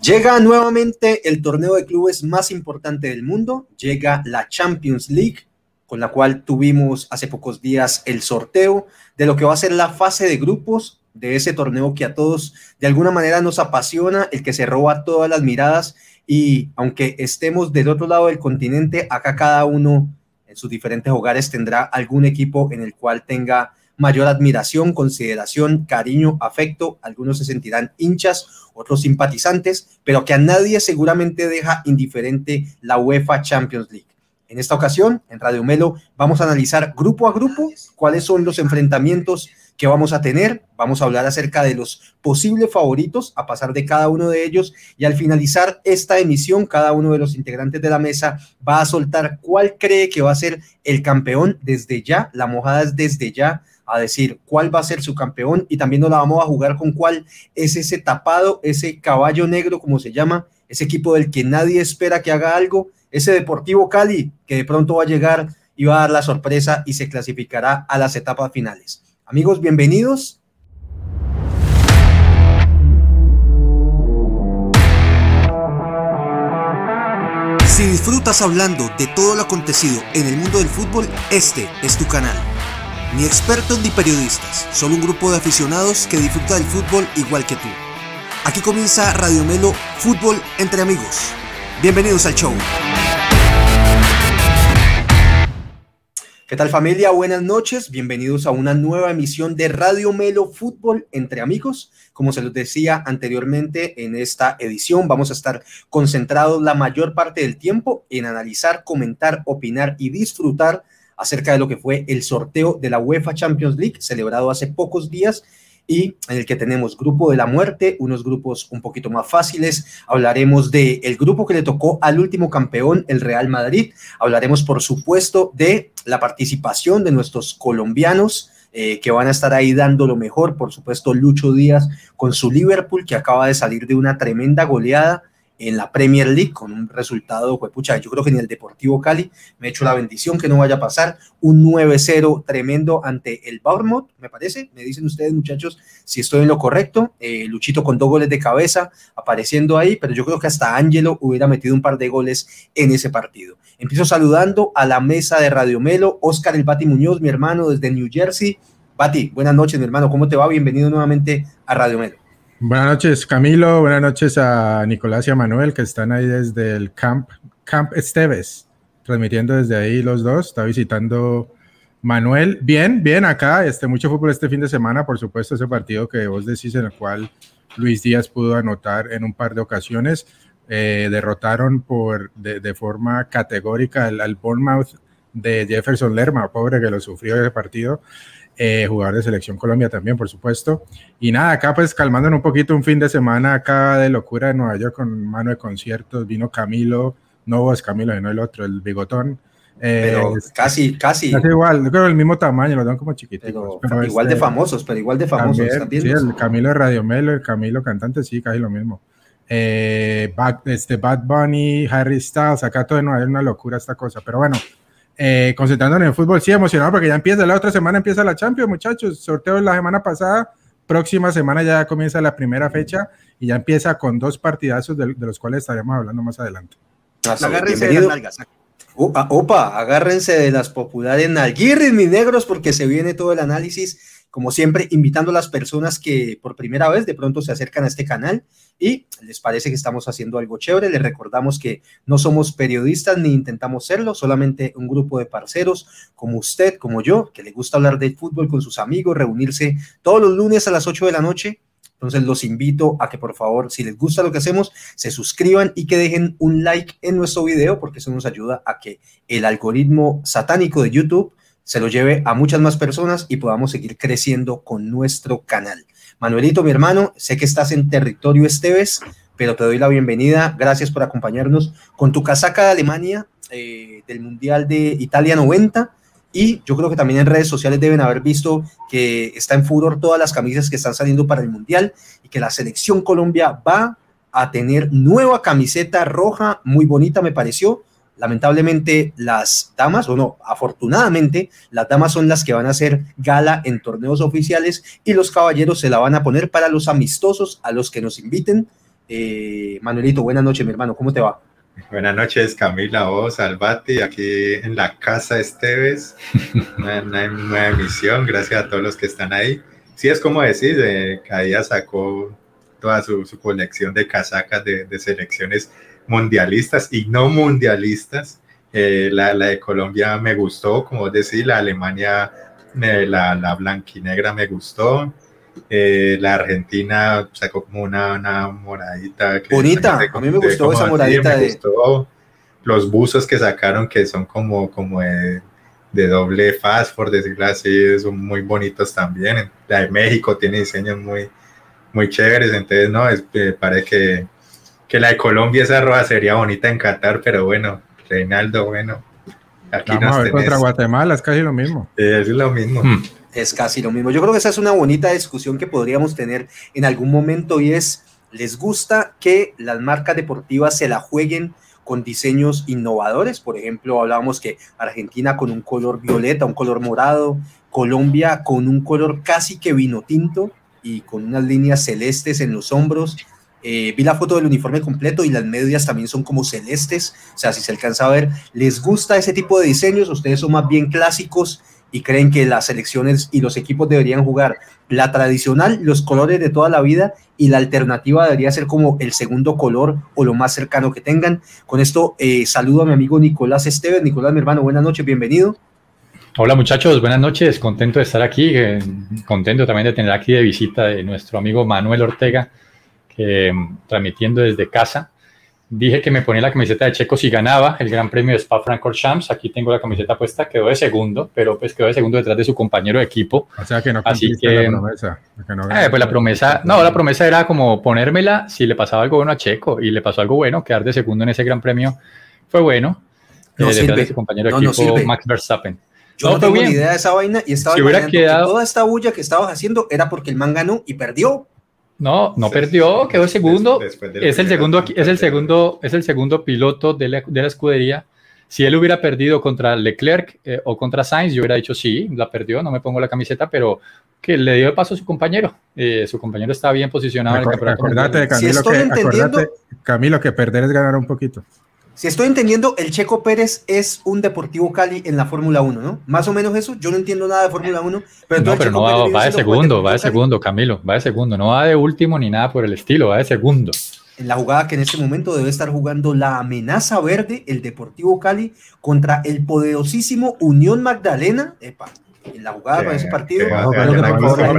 Llega nuevamente el torneo de clubes más importante del mundo, llega la Champions League, con la cual tuvimos hace pocos días el sorteo de lo que va a ser la fase de grupos de ese torneo que a todos de alguna manera nos apasiona, el que se roba todas las miradas. Y aunque estemos del otro lado del continente, acá cada uno en sus diferentes hogares tendrá algún equipo en el cual tenga mayor admiración, consideración, cariño, afecto. Algunos se sentirán hinchas, otros simpatizantes, pero que a nadie seguramente deja indiferente la UEFA Champions League. En esta ocasión, en Radio Melo, vamos a analizar grupo a grupo cuáles son los enfrentamientos que vamos a tener. Vamos a hablar acerca de los posibles favoritos a pasar de cada uno de ellos y al finalizar esta emisión, cada uno de los integrantes de la mesa va a soltar cuál cree que va a ser el campeón desde ya. La mojada es desde ya a decir cuál va a ser su campeón y también nos la vamos a jugar con cuál es ese tapado, ese caballo negro, como se llama, ese equipo del que nadie espera que haga algo, ese Deportivo Cali que de pronto va a llegar y va a dar la sorpresa y se clasificará a las etapas finales. Amigos, bienvenidos. Si disfrutas hablando de todo lo acontecido en el mundo del fútbol, este es tu canal. Ni expertos ni periodistas, solo un grupo de aficionados que disfruta del fútbol igual que tú. Aquí comienza Radio Melo Fútbol entre amigos. Bienvenidos al show. ¿Qué tal familia? Buenas noches. Bienvenidos a una nueva emisión de Radio Melo Fútbol entre amigos. Como se los decía anteriormente, en esta edición vamos a estar concentrados la mayor parte del tiempo en analizar, comentar, opinar y disfrutar acerca de lo que fue el sorteo de la UEFA Champions League celebrado hace pocos días y en el que tenemos grupo de la muerte, unos grupos un poquito más fáciles. Hablaremos de el grupo que le tocó al último campeón, el Real Madrid. Hablaremos, por supuesto, de la participación de nuestros colombianos. Eh, que van a estar ahí dando lo mejor, por supuesto Lucho Díaz con su Liverpool que acaba de salir de una tremenda goleada en la Premier League con un resultado, pucha, yo creo que ni el Deportivo Cali me hecho la bendición que no vaya a pasar, un 9-0 tremendo ante el Bournemouth, me parece, me dicen ustedes muchachos si estoy en lo correcto, eh, Luchito con dos goles de cabeza apareciendo ahí, pero yo creo que hasta Angelo hubiera metido un par de goles en ese partido. Empiezo saludando a la mesa de Radio Melo, Oscar El Bati Muñoz, mi hermano desde New Jersey. Bati, buenas noches mi hermano, ¿cómo te va? Bienvenido nuevamente a Radio Melo. Buenas noches, Camilo. Buenas noches a Nicolás y a Manuel, que están ahí desde el Camp, Camp Esteves, transmitiendo desde ahí los dos. Está visitando Manuel. Bien, bien acá. Este, mucho fútbol este fin de semana, por supuesto, ese partido que vos decís en el cual Luis Díaz pudo anotar en un par de ocasiones. Eh, derrotaron por, de, forma categórica al, al Bournemouth de Jefferson Lerma, pobre que lo sufrió ese partido eh, jugador de Selección Colombia también, por supuesto. Y nada, acá pues calmándonos un poquito un fin de semana acá de locura en Nueva York con mano de conciertos, vino Camilo, no es Camilo, no el otro, el bigotón. Eh, pero casi, casi. Casi igual, creo el mismo tamaño, los dan como chiquitos. igual de este, famosos, pero igual de famosos. También, sí, el Camilo de Radio Melo, el Camilo cantante, sí, casi lo mismo. Eh, Bad, este Bad Bunny, Harry Styles, acá todo no es una locura esta cosa, pero bueno, eh, concentrándonos en el fútbol, sí, emocionado porque ya empieza, la otra semana empieza la Champions, muchachos, sorteo la semana pasada, próxima semana ya comienza la primera fecha y ya empieza con dos partidazos de, los cuales estaremos hablando más adelante. Agárrense de las nalgas. Opa, opa, agárrense de las populares nalguirris, mis negros, porque se viene todo el análisis como siempre, invitando a las personas que por primera vez de pronto se acercan a este canal y les parece que estamos haciendo algo chévere. Les recordamos que no somos periodistas ni intentamos serlo, solamente un grupo de parceros como usted, como yo, que le gusta hablar de fútbol con sus amigos, reunirse todos los lunes a las 8 de la noche. Entonces los invito a que por favor, si les gusta lo que hacemos, se suscriban y que dejen un like en nuestro video porque eso nos ayuda a que el algoritmo satánico de YouTube se lo lleve a muchas más personas y podamos seguir creciendo con nuestro canal. Manuelito, mi hermano, sé que estás en territorio Esteves, pero te doy la bienvenida. Gracias por acompañarnos con tu casaca de Alemania eh, del Mundial de Italia 90. Y yo creo que también en redes sociales deben haber visto que está en furor todas las camisas que están saliendo para el Mundial y que la selección Colombia va a tener nueva camiseta roja, muy bonita me pareció, lamentablemente las damas, o no, afortunadamente, las damas son las que van a hacer gala en torneos oficiales y los caballeros se la van a poner para los amistosos a los que nos inviten. Eh, Manuelito, buenas noches, mi hermano, ¿cómo te va? Buenas noches, Camila, vos, Albati, aquí en la casa Esteves, una, nueva emisión, gracias a todos los que están ahí. Sí, es como decir, eh, Cadía sacó toda su, colección de casacas de, selecciones mundialistas y no mundialistas. Eh, la, de Colombia me gustó, como decir, la Alemania, eh, la, la blanquinegra me gustó. Eh, la Argentina sacó como una, moradita. Bonita, a mí me gustó esa moradita. de... Los buzos que sacaron que son como, como de, doble faz, por decirlo así, son muy bonitos también. La de México tiene diseños muy, muy chéveres, entonces no, es, parece que, que la de Colombia esa roja sería bonita en Qatar, pero bueno, Reinaldo, bueno. Aquí Vamos a ver contra Guatemala, es casi lo mismo. es lo mismo. Hmm es casi lo mismo. Yo creo que esa es una bonita discusión que podríamos tener en algún momento y es, ¿les gusta que las marcas deportivas se la jueguen con diseños innovadores? Por ejemplo, hablábamos que Argentina con un color violeta, un color morado, Colombia con un color casi que vino tinto y con unas líneas celestes en los hombros. Eh, vi la foto del uniforme completo y las medias también son como celestes, o sea, si se alcanza a ver, ¿les gusta ese tipo de diseños? ¿Ustedes son más bien clásicos y creen que las selecciones y los equipos deberían jugar la tradicional, los colores de toda la vida y la alternativa debería ser como el segundo color o lo más cercano que tengan. Con esto eh, saludo a mi amigo Nicolás Esteves. Nicolás, mi hermano, buenas noches, bienvenido. Hola muchachos, buenas noches, contento de estar aquí, eh, contento también de tener aquí de visita de nuestro amigo Manuel Ortega, que mm, transmitiendo desde casa dije que me ponía la camiseta de Checo si ganaba el Gran Premio de Spa-Francorchamps. Aquí tengo la camiseta puesta, quedó de segundo, pero pues quedó de segundo detrás de su compañero de equipo. O sea que no Así que, la promesa. eh, pues la promesa, no, la promesa era como ponérmela si le pasaba algo bueno a Checo y le pasó algo bueno, quedar de segundo en ese Gran Premio fue bueno. No eh, detrás de su compañero de equipo Max Verstappen. Yo no, tengo ni idea de esa vaina y estaba si hubiera quedado... toda esta bulla que estabas haciendo era porque el man ganó y perdió. No, no perdió, quedó segundo. es el segundo, es el segundo, es el segundo piloto de la, de la escudería. Si él hubiera perdido contra Leclerc eh, o contra Sainz, yo hubiera dicho sí, la perdió, no me pongo la camiseta, pero que le dio de paso a su compañero. Eh, su compañero está bien posicionado. en el acordate, Camilo, que, Camilo, que perder es ganar un poquito. Si estoy entendiendo, el Checo Pérez es un Deportivo Cali en la Fórmula 1, ¿no? Más o menos eso. Yo no entiendo nada de Fórmula 1, pero, no, pero no va, va de segundo, va de segundo, Camilo, va de segundo. No va de último ni nada por el estilo, va de segundo. En la jugada que en este momento debe estar jugando la amenaza verde, el Deportivo Cali, contra el poderosísimo Unión Magdalena. Epa, en la jugada con ese partido. con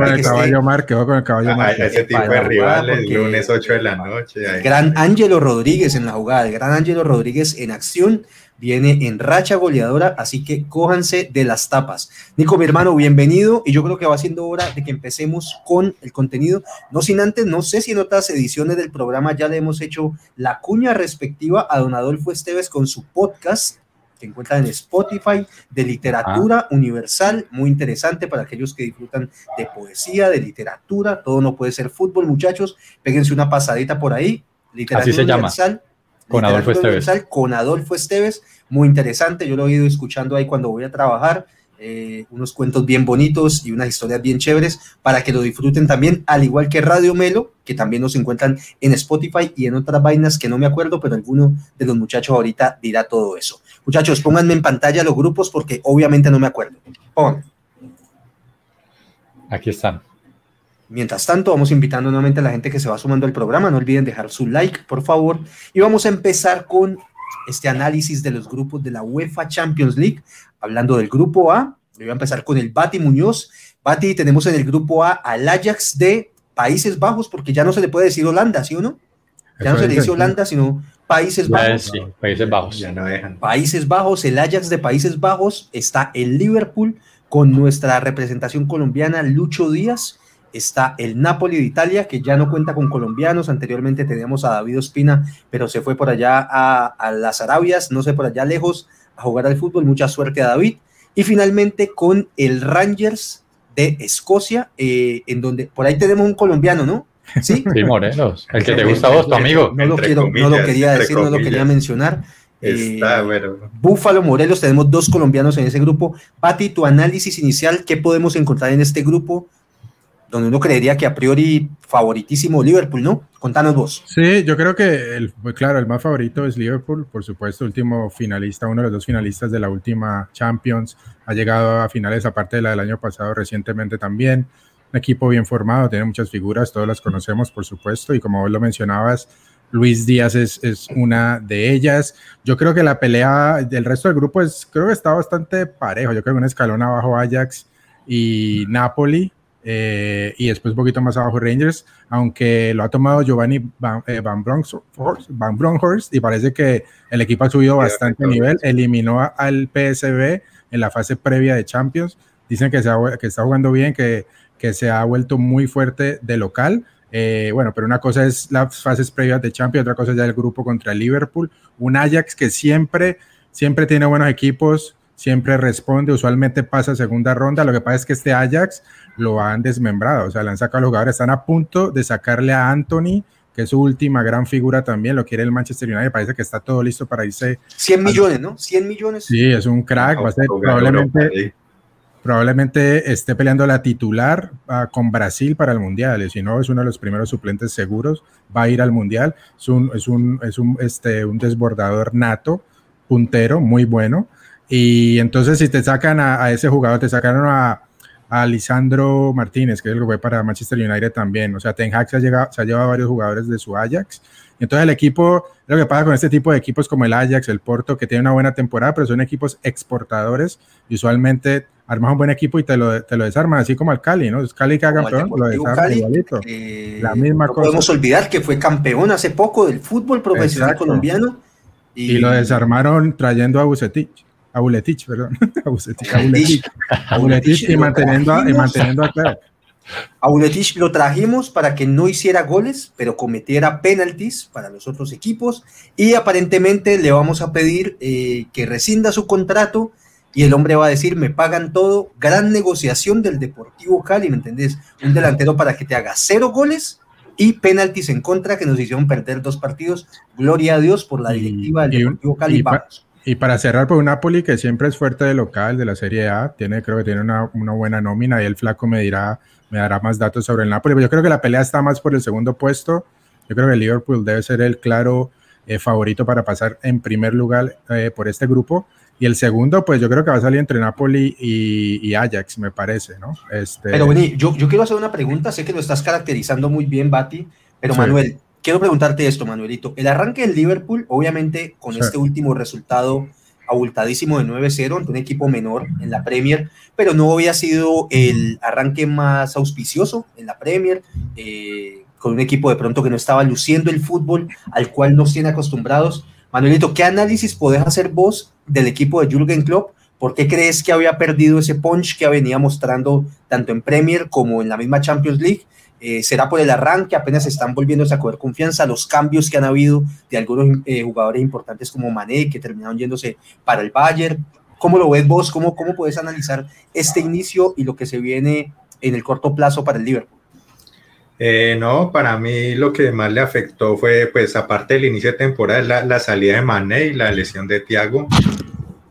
el caballo Mar, quedó con el caballo Mar. Ese tipo de rivales, lunes 8 de la noche. gran Ángelo Rodríguez en la jugada, el gran Ángelo Rodríguez en acción, viene en racha goleadora, así que cójanse de las tapas. Nico, mi hermano, bienvenido, y yo creo que va siendo hora de que empecemos con el contenido. No sin antes, no sé si en otras ediciones del programa ya le hemos hecho la cuña respectiva a don Adolfo Esteves con su podcast que encuentran en Spotify de literatura ah. universal, muy interesante para aquellos que disfrutan de poesía, de literatura, todo no puede ser fútbol, muchachos, péguense una pasadita por ahí, literatura Así se universal. Llama. Con Adolfo Esteves. Con Adolfo Esteves, muy interesante, yo lo he ido escuchando ahí cuando voy a trabajar, eh, unos cuentos bien bonitos y unas historias bien chéveres para que lo disfruten también, al igual que Radio Melo, que también nos encuentran en Spotify y en otras vainas que no me acuerdo, pero alguno de los muchachos ahorita dirá todo eso. Muchachos, pónganme en pantalla los grupos porque obviamente no me acuerdo. Pónganme. Aquí están. Mientras tanto, vamos invitando nuevamente a la gente que se va sumando al programa. No olviden dejar su like, por favor. Y vamos a empezar con este análisis de los grupos de la UEFA Champions League. Hablando del grupo A, voy a empezar con el Bati Muñoz. Bati, tenemos en el grupo A al Ajax de Países Bajos, porque ya no se le puede decir Holanda, ¿sí o no? Ya no se le dice Holanda, sino Países Bajos. Países Bajos. Ya no dejan. Países Bajos, el Ajax de Países Bajos, está el Liverpool con nuestra representación colombiana, Lucho Díaz. Está el Napoli de Italia, que ya no cuenta con colombianos. Anteriormente teníamos a David Ospina, pero se fue por allá a, a las Arabias, no sé, por allá lejos, a jugar al fútbol. Mucha suerte a David. Y finalmente con el Rangers de Escocia, eh, en donde por ahí tenemos un colombiano, ¿no? Sí, sí Morelos, el que te gusta a vos, tu amigo. No lo, quiero, no lo quería decir, no lo quería mencionar. Está, eh, bueno. Búfalo Morelos, tenemos dos colombianos en ese grupo. Pati, tu análisis inicial, ¿qué podemos encontrar en este grupo? donde uno creería que a priori favoritísimo Liverpool, ¿no? Contanos vos. Sí, yo creo que, el, pues claro, el más favorito es Liverpool, por supuesto, último finalista, uno de los dos finalistas de la última Champions, ha llegado a finales aparte de la del año pasado recientemente también, un equipo bien formado, tiene muchas figuras, todas las conocemos, por supuesto, y como vos lo mencionabas, Luis Díaz es, es, una de ellas. Yo creo que la pelea del resto del grupo es, creo que está bastante parejo. Yo creo que un escalón abajo Ajax y Napoli, eh, y después un poquito más abajo Rangers, aunque lo ha tomado Giovanni Van, eh, Van, y parece que el equipo ha subido bastante nivel, eliminó al PSV en la fase previa de Champions, dicen que, se que está jugando bien, que, que se ha vuelto muy fuerte de local, eh, bueno, pero una cosa es las fases previas de Champions, otra cosa es ya el grupo contra el Liverpool, un Ajax que siempre, siempre tiene buenos equipos, siempre responde, usualmente pasa segunda ronda. Lo que pasa es que este Ajax lo han desmembrado, o sea, le han sacado a los jugadores, están a punto de sacarle a Anthony, que es su última gran figura también, lo quiere el Manchester United, parece que está todo listo para irse. 100 millones, ¿no? 100 millones. Sí, es un crack, va a ser probablemente, probablemente esté peleando la titular uh, con Brasil para el Mundial, y si no, es uno de los primeros suplentes seguros, va a ir al Mundial, es un, es un, es un, este, un desbordador nato, puntero, muy bueno y entonces si te sacan a, ese jugador, te sacaron a, a, Lisandro Martínez, que es el que fue para Manchester United también. O sea, Ten Hag se ha, llegado, se ha llevado a varios jugadores de su Ajax. Entonces el equipo, lo que pasa con este tipo de equipos como el Ajax, el Porto, que tiene una buena temporada, pero son equipos exportadores. Y usualmente armas un buen equipo y te lo, te lo desarman, así como al Cali, ¿no? Es Cali que haga campeón, lo desarman igualito. Eh, la misma no cosa. podemos olvidar que fue campeón hace poco del fútbol profesional colombiano. Y... y... lo desarmaron trayendo a Bucetich a Buletich, perdón, a Buletich, a Buletich, y manteniendo, a, y manteniendo a Clark. A Buletich lo trajimos para que no hiciera goles, pero cometiera penaltis para los otros equipos y aparentemente le vamos a pedir eh, que rescinda su contrato y el hombre va a decir, me pagan todo, gran negociación del Deportivo Cali, ¿me entendés? Un delantero para que te haga cero goles y penaltis en contra que nos hicieron perder dos partidos. Gloria a Dios por la directiva del Deportivo Cali. Y, vamos. Y para cerrar, por pues, un Napoli que siempre es fuerte de local, de la Serie A, tiene, creo que tiene una, una, buena nómina y el flaco me dirá, me dará más datos sobre el Napoli. Pero yo creo que la pelea está más por el segundo puesto. Yo creo que el Liverpool debe ser el claro eh, favorito para pasar en primer lugar eh, por este grupo. Y el segundo, pues yo creo que va a salir entre Napoli y, y Ajax, me parece, ¿no? Este... Pero vení, yo, yo quiero hacer una pregunta, sé que lo estás caracterizando muy bien, Bati, pero sí. Manuel, quiero preguntarte esto, Manuelito. El arranque del Liverpool, obviamente, con sí. este último resultado abultadísimo de 9-0 ante un equipo menor en la Premier, pero no había sido el arranque más auspicioso en la Premier, eh, con un equipo de pronto que no estaba luciendo el fútbol al cual nos tiene acostumbrados. Manuelito, ¿qué análisis podés hacer vos del equipo de Jürgen Klopp? ¿Por qué crees que había perdido ese punch que venía mostrando tanto en Premier como en la misma Champions League? Eh, será por el arranque, apenas están volviéndose a coger confianza, los cambios que han habido de algunos eh, jugadores importantes como Mané, que terminaron yéndose para el Bayern. ¿Cómo lo ves vos? ¿Cómo, ¿Cómo puedes analizar este inicio y lo que se viene en el corto plazo para el Liverpool? Eh, no, para mí lo que más le afectó fue, pues, aparte del inicio de temporada, la, la salida de Mané y la lesión de Thiago.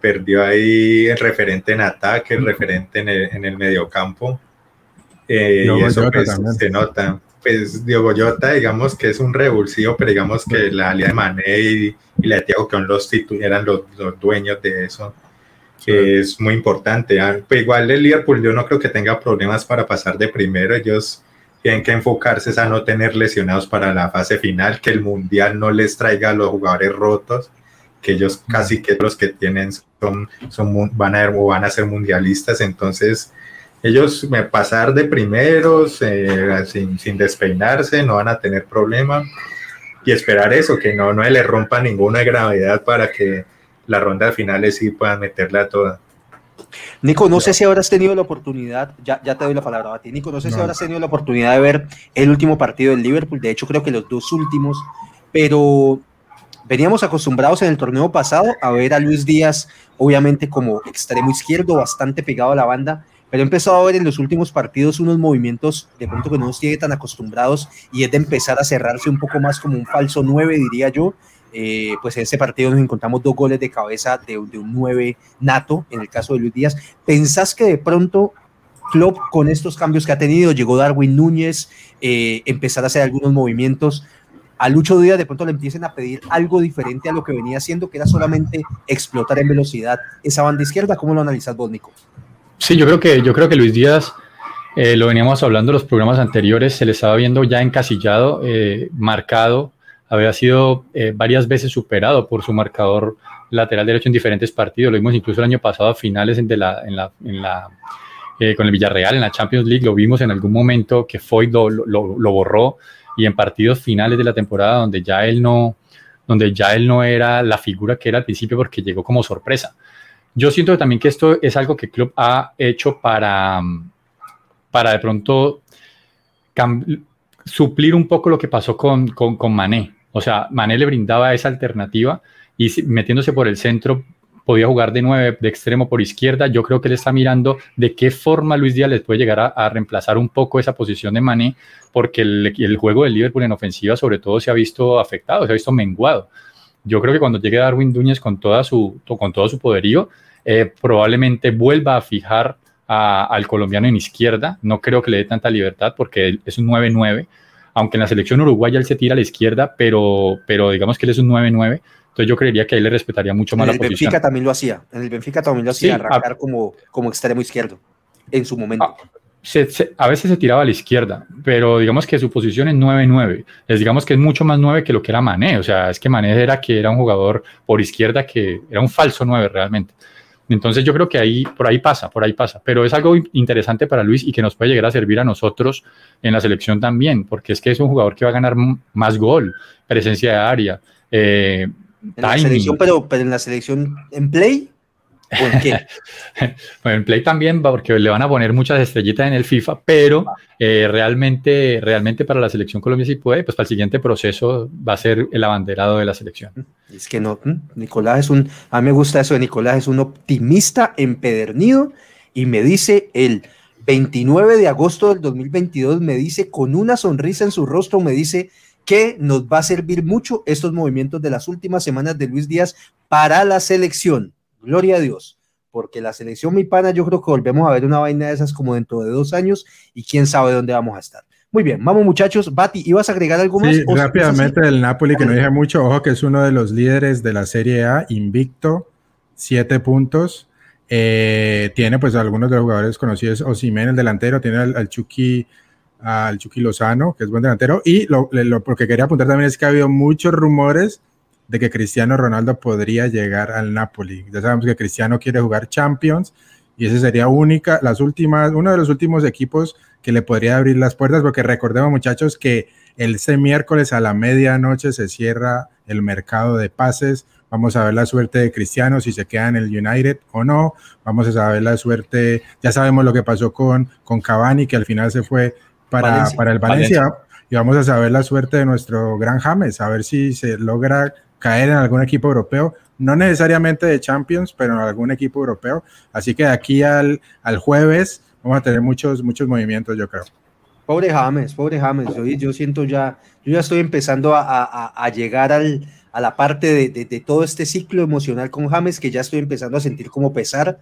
Perdió ahí el referente en ataque, el referente en el, en el mediocampo eh, y eso pues, se nota. Pues Diogo Jota, digamos que es un revulsivo, pero digamos que la alianza de Mané y, y, la de Thiago, que son los, eran los, los, dueños de eso, sí. es muy importante. ¿ah? Pues igual el Liverpool yo no creo que tenga problemas para pasar de primero, ellos tienen que enfocarse a no tener lesionados para la fase final, que el Mundial no les traiga a los jugadores rotos, que ellos casi que los que tienen son, son van, a, o van a ser mundialistas, entonces ellos me pasar de primeros eh, sin, sin, despeinarse, no van a tener problema. Y esperar eso, que no, no le rompa ninguna gravedad para que la ronda de finales sí puedan meterla toda. Nico, no sé si habrás tenido la oportunidad, ya, ya te doy la palabra a ti, Nico, no sé no. si habrás tenido la oportunidad de ver el último partido del Liverpool, de hecho creo que los dos últimos, pero veníamos acostumbrados en el torneo pasado a ver a Luis Díaz, obviamente como extremo izquierdo, bastante pegado a la banda, pero he empezado a ver en los últimos partidos unos movimientos de pronto que no nos tiene tan acostumbrados y es de empezar a cerrarse un poco más como un falso 9, diría yo. Eh, pues en ese partido nos encontramos dos goles de cabeza de, un 9 nato, en el caso de Luis Díaz. ¿Pensás que de pronto Klopp con estos cambios que ha tenido, llegó Darwin Núñez, eh, empezar a hacer algunos movimientos, a Lucho Díaz de pronto le empiecen a pedir algo diferente a lo que venía haciendo, que era solamente explotar en velocidad esa banda izquierda. ¿Cómo lo analizas vos, Nico? Sí, yo creo que, yo creo que Luis Díaz, eh, lo veníamos hablando en los programas anteriores, se le estaba viendo ya encasillado, eh, marcado, había sido eh, varias veces superado por su marcador lateral derecho en diferentes partidos. Lo vimos incluso el año pasado a finales la, la con el Villarreal en la Champions League, lo vimos en algún momento que Foy lo, lo borró y en partidos finales de la temporada donde ya él no, donde ya él no era la figura que era al principio porque llegó como sorpresa. Yo siento también que esto es algo que el club ha hecho para, para de pronto suplir un poco lo que pasó con, con, Mané. O sea, Mané le brindaba esa alternativa y metiéndose por el centro podía jugar de nueve, de extremo por izquierda. Yo creo que él está mirando de qué forma Luis Díaz les puede llegar a, reemplazar un poco esa posición de Mané, porque el, juego del Liverpool en ofensiva sobre todo se ha visto afectado, se ha visto menguado. Yo creo que cuando llegue Darwin Núñez con, toda su, con todo su poderío, eh, probablemente vuelva a fijar al colombiano en izquierda. No creo que le dé tanta libertad porque él es un 9-9, aunque en la selección uruguaya él se tira a la izquierda, pero, pero digamos que él es un 9-9 entonces yo creería que ahí le respetaría mucho más la posición. En el Benfica también lo hacía. En el Benfica también lo hacía, arrancar como, como extremo izquierdo en su momento. A, a veces se tiraba a la izquierda, pero digamos que su posición es 9-9. Es digamos que es mucho más 9 que lo que era Mané. O sea, es que Mané era que era un jugador por izquierda que era un falso 9 realmente. Entonces yo creo que ahí, por ahí pasa, por ahí pasa. Pero es algo interesante para Luis y que nos puede llegar a servir a nosotros en la selección también, porque es que es un jugador que va a ganar más gol, presencia de área, eh, en la selección, pero, pero en la selección en play. ¿O en qué? bueno, en Play también, porque le van a poner muchas estrellitas en el FIFA, pero eh, realmente, realmente para la selección Colombia sí puede, pues para el siguiente proceso va a ser el abanderado de la selección. Es que no, Nicolás es un, a mí me gusta eso de Nicolás, es un optimista empedernido y me dice el 29 de agosto del 2022, me dice con una sonrisa en su rostro, me dice, que nos va a servir mucho estos movimientos de las últimas semanas de Luis Díaz para la selección. Gloria a Dios, porque la selección mi pana, yo creo que volvemos a ver una vaina de esas como dentro de dos años y quién sabe dónde vamos a estar. Muy bien, vamos muchachos. Bati, ¿ibas a agregar algo más? Sí, rápidamente el Napoli, que no dije mucho, ojo que es uno de los líderes de la Serie A, invicto, siete puntos. Eh, tiene pues algunos de los jugadores conocidos, Osimen, el delantero, tiene al Chucky al Chucky Lozano, que es buen delantero. Y lo, lo, que quería apuntar también es que ha habido muchos rumores de que Cristiano Ronaldo podría llegar al Napoli. Ya sabemos que Cristiano quiere jugar Champions y ese sería única, las últimas, uno de los últimos equipos que le podría abrir las puertas, porque recordemos muchachos que el miércoles a la medianoche se cierra el mercado de pases. Vamos a ver la suerte de Cristiano, si se queda en el United o no. Vamos a saber la suerte, ya sabemos lo que pasó con, con Cavani, que al final se fue para, para el Valencia, y vamos a saber la suerte de nuestro gran James, a ver si se logra caer en algún equipo europeo, no necesariamente de Champions, pero en algún equipo europeo. Así que de aquí al, al jueves vamos a tener muchos, muchos movimientos, yo creo. Pobre James, pobre James, yo, yo siento ya, yo ya estoy empezando a, a, a llegar al, a la parte de, de, de, todo este ciclo emocional con James que ya estoy empezando a sentir como pesar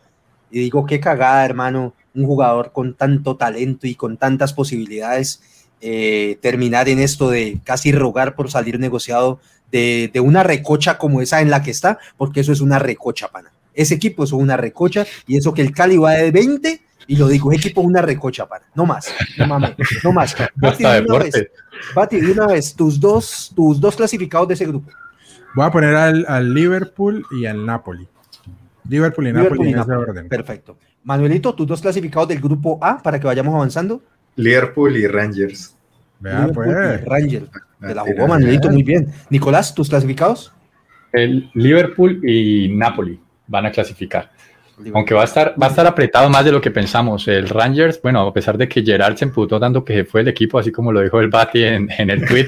y digo, qué cagada, hermano, un jugador con tanto talento y con tantas posibilidades, eh, terminar en esto de casi rogar por salir negociado de, de, una recocha como esa en la que está, porque eso es una recocha, pana. Ese equipo es una recocha y eso que el Cali va de 20 y lo digo, equipo es una recocha, pana. No más, no mames, no más. Bati, de una vez, Bati, de una vez, tus dos, tus dos clasificados de ese grupo. Voy a poner al, al Liverpool y al Napoli. Liverpool y Napoli en ese orden. Perfecto. Manuelito, tus dos clasificados del grupo A para que vayamos avanzando. Liverpool y Rangers. Vea, pues. Rangers. Te la jugó Manuelito muy bien. Nicolás, tus clasificados. El Liverpool y Napoli van a clasificar. Aunque va a estar, va a estar apretado más de lo que pensamos. El Rangers, bueno, a pesar de que Gerard se emputó tanto que fue el equipo, así como lo dijo el Bati en, en el tweet,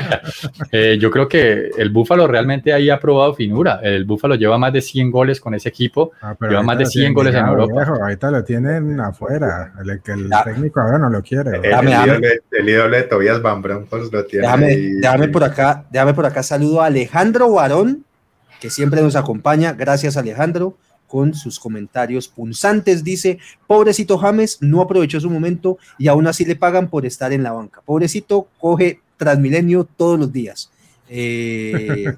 eh, yo creo que el Búfalo realmente ahí ha probado finura. El Búfalo lleva más de 100 goles con ese equipo, ah, lleva más de 100 goles en Europa. Viejo, ahorita lo tienen afuera, el, el técnico ahora no lo quiere. El, el, ídolo, el ídolo de Tobias Van Bronckhorst lo tiene. Déjame, déjame, por acá, déjame por acá saludo a Alejandro Barón, que siempre nos acompaña. Gracias, Alejandro con sus comentarios punzantes. Dice, pobrecito James no aprovechó su momento y aún así le pagan por estar en la banca. Pobrecito coge Transmilenio todos los días. Eh,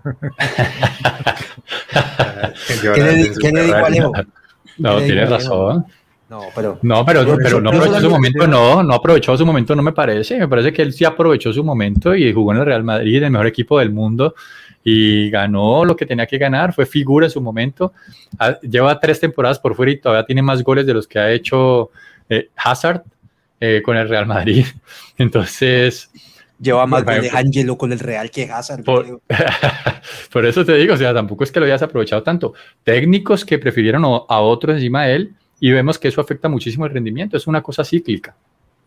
¿Qué le, digo a Leo? No, tienes razón. No, pero no, pero, pero no aprovechó su momento, no, no aprovechó su momento, no me parece. Me parece que él sí aprovechó su momento y jugó en el Real Madrid, el mejor equipo del mundo, y ganó lo que tenía que ganar, fue figura en su momento. Ah, lleva tres temporadas por fuera y todavía tiene más goles de los que ha hecho eh, Hazard eh, con el Real Madrid. Entonces, Lleva más de Angelo con el Real que Hazard. Por, eso te digo, o sea, tampoco es que lo hayas aprovechado tanto. Técnicos que prefirieron a otros encima de él y vemos que eso afecta muchísimo el rendimiento. Es una cosa cíclica.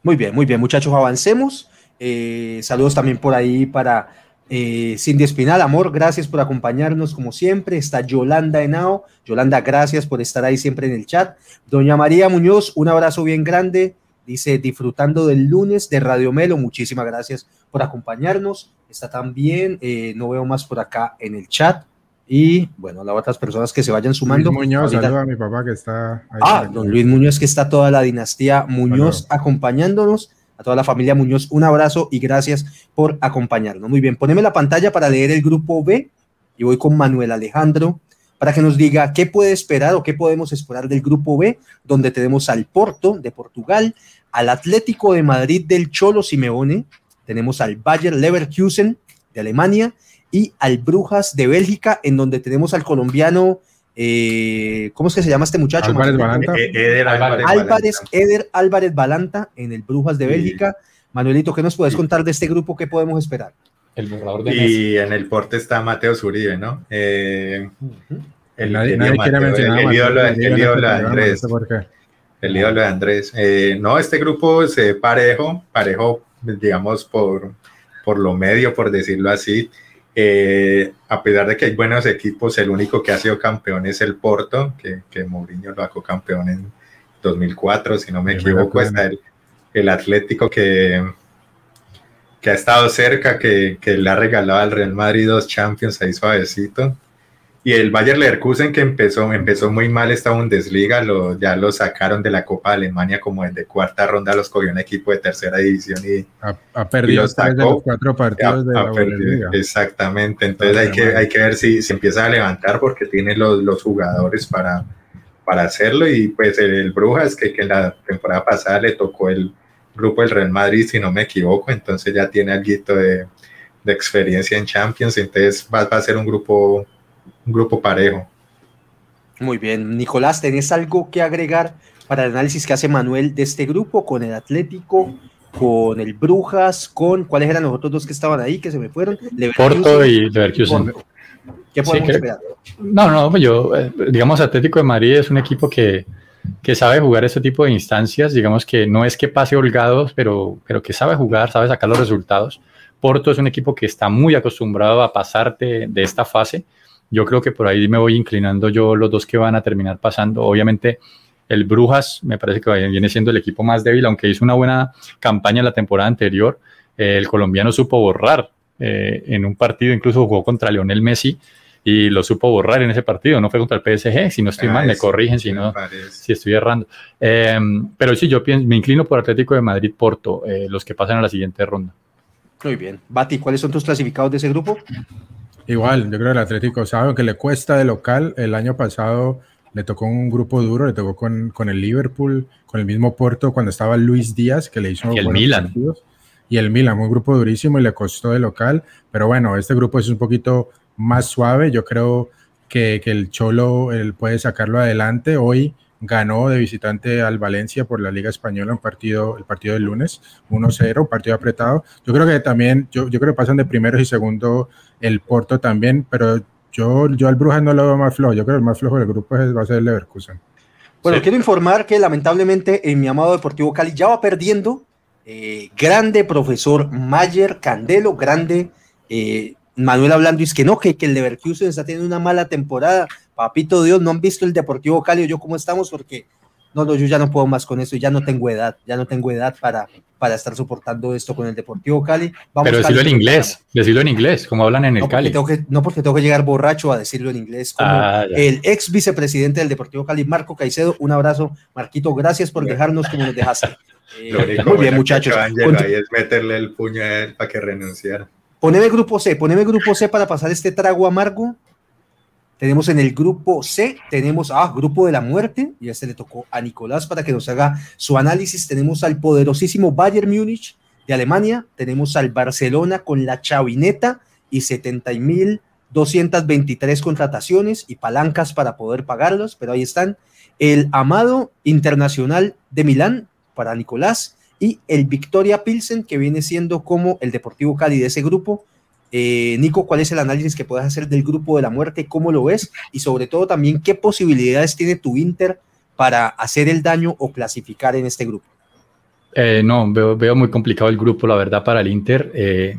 Muy bien, muy bien, muchachos, avancemos. Eh, saludos también por ahí para eh, Cindy Espinal, amor, gracias por acompañarnos como siempre. Está Yolanda Henao. Yolanda, gracias por estar ahí siempre en el chat. Doña María Muñoz, un abrazo bien grande. Dice, disfrutando del lunes de Radio Melo. Muchísimas gracias por acompañarnos. Está también, eh, no veo más por acá en el chat. Y bueno, las otras personas que se vayan sumando. Luis Muñoz, saluda a mi papá que está ahí. Ah, don Luis Muñoz, que está toda la dinastía Muñoz acompañándonos. A toda la familia Muñoz, un abrazo y gracias por acompañarnos. Muy bien, poneme la pantalla para leer el grupo B y voy con Manuel Alejandro para que nos diga qué puede esperar o qué podemos esperar del grupo B, donde tenemos al Porto de Portugal, al Atlético de Madrid del Cholo Simeone, tenemos al Bayer Leverkusen de Alemania y al Brujas de Bélgica, en donde tenemos al colombiano, eh, ¿cómo es que se llama este muchacho? Álvarez Balanta. Eh, Eder Álvarez, Álvarez, Eder Álvarez Balanta en el Brujas de Bélgica. Manuelito, ¿qué nos puedes contar de este grupo? ¿Qué podemos esperar? El borrador de Y en el porte está Mateo Zuribe, ¿no? Eh, el, nadie, quiere mencionar el, ídolo, de Andrés. El ídolo de Andrés. no, este grupo se parejo, parejo, digamos, por, por lo medio, por decirlo así. Eh, a pesar de que hay buenos equipos, el único que ha sido campeón es el Porto, que, que Mourinho lo sacó campeón en 2004, si no me equivoco, está el, el Atlético que, que ha estado cerca, que, que, le ha regalado al Real Madrid dos Champions ahí suavecito. Y el Bayer Leverkusen que empezó, empezó muy mal esta Bundesliga, lo, ya lo sacaron de la Copa de Alemania como el de cuarta ronda, los cogió un equipo de tercera división y ha, perdido los cuatro partidos de la Bundesliga. Exactamente, entonces hay que, hay que ver si, si empieza a levantar porque tiene los, los jugadores para, para hacerlo. Y pues el, Brujas que, que la temporada pasada le tocó el grupo del Real Madrid, si no me equivoco, entonces ya tiene algo de, de experiencia en Champions, entonces va, va a ser un grupo un grupo parejo. Muy bien, Nicolás, ¿tenés algo que agregar para el análisis que hace Manuel de este grupo con el Atlético, con el Brujas, con cuáles eran los otros dos que estaban ahí que se me fueron? Porto y Leverkusen. ¿Qué podemos esperar? No, no, pues yo, eh, digamos, Atlético de Madrid es un equipo que, que sabe jugar ese tipo de instancias, digamos que no es que pase holgados, pero, pero que sabe jugar, sabe sacar los resultados. Porto es un equipo que está muy acostumbrado a pasarte de esta fase yo creo que por ahí me voy inclinando yo los dos que van a terminar pasando. Obviamente el Brujas me parece que viene siendo el equipo más débil, aunque hizo una buena campaña la temporada anterior. Eh, el colombiano supo borrar eh, en un partido, incluso jugó contra Lionel Messi y lo supo borrar en ese partido. No fue contra el PSG, si no estoy mal, me corrigen si no, si estoy errando. Em, pero sí, yo pienso, me inclino por Atlético de Madrid Porto, eh, los que pasan a la siguiente ronda. Muy bien. Bati, ¿cuáles son tus clasificados de ese grupo? Igual, yo creo que el Atlético sabe que le cuesta de local. El año pasado le tocó un grupo duro, le tocó con, con el Liverpool, con el mismo Puerto cuando estaba Luis Díaz, que le hizo. Y el Milan. Y el Milan, un grupo durísimo y le costó de local. Pero bueno, este grupo es un poquito más suave. Yo creo que, que el Cholo él puede sacarlo adelante. Hoy ganó de visitante al Valencia por la Liga Española un partido, el partido del lunes, 1-0, un partido apretado. Yo creo que también, yo, yo creo que pasan de primeros y segundo el Porto también, pero yo, yo al Brujas no lo veo más flojo. Yo creo que el más flojo del grupo es, va a ser el Leverkusen. Bueno, quiero informar que lamentablemente en mi amado Deportivo Cali ya va perdiendo. Eh, grande profesor Mayer Candelo, grande eh, Manuel hablando, y es que no, que, que el Leverkusen está teniendo una mala temporada. Papito Dios, no han visto el Deportivo Cali o yo cómo estamos, porque no, no, yo ya no puedo más con esto, ya no tengo edad, ya no tengo edad para, para estar soportando esto con el Deportivo Cali. Vamos, Pero decirlo en inglés, decirlo en inglés, como hablan en el Cali. no porque tengo que llegar borracho a decirlo en inglés, como ah, el ex vicepresidente del Deportivo Cali, Marco Caicedo. Un abrazo, Marquito, gracias por dejarnos como nos dejaste. Eh, muy bien, muchachos. Ahí es meterle el puño a él para que renunciara. Poneme grupo C, poneme grupo C para pasar este trago amargo tenemos en el grupo C, tenemos, ah, grupo de la muerte, y este le tocó a Nicolás para que nos haga su análisis. Tenemos al poderosísimo Bayern Múnich de Alemania, tenemos al Barcelona con la chavineta y 70.223 contrataciones y palancas para poder pagarlos, pero ahí están. El Amado Internacional de Milán para Nicolás y el Victoria Pilsen, que viene siendo como el Deportivo Cali de ese grupo, eh, Nico, ¿cuál es el análisis que puedes hacer del grupo de la muerte? ¿Cómo lo ves? Y sobre todo también, ¿qué posibilidades tiene tu Inter para hacer el daño o clasificar en este grupo? Eh, no, veo, muy complicado el grupo, la verdad, para el Inter. Eh,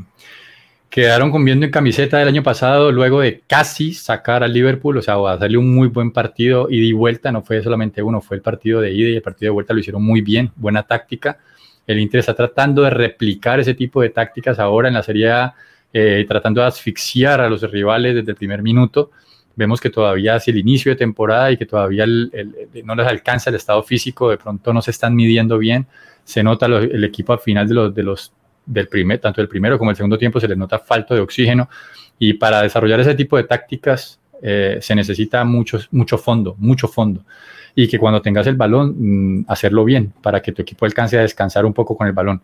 quedaron conviendo en camiseta del año pasado luego de casi sacar al Liverpool, o sea, hacerle un muy buen partido y de vuelta, no fue solamente uno, fue el partido de ida y el partido de vuelta lo hicieron muy bien, buena táctica. El Inter está tratando de replicar ese tipo de tácticas ahora en la Serie A eh, tratando de asfixiar a los rivales desde el primer minuto. Vemos que todavía es el inicio de temporada y que todavía no les alcanza el estado físico, de pronto no se están midiendo bien. Se nota el equipo al final de los, del primer, tanto el primero como el segundo tiempo, se les nota falta de oxígeno. Y para desarrollar ese tipo de tácticas eh, se necesita mucho, mucho fondo, mucho fondo y que cuando tengas el balón, mm, hacerlo bien para que tu equipo alcance a descansar un poco con el balón.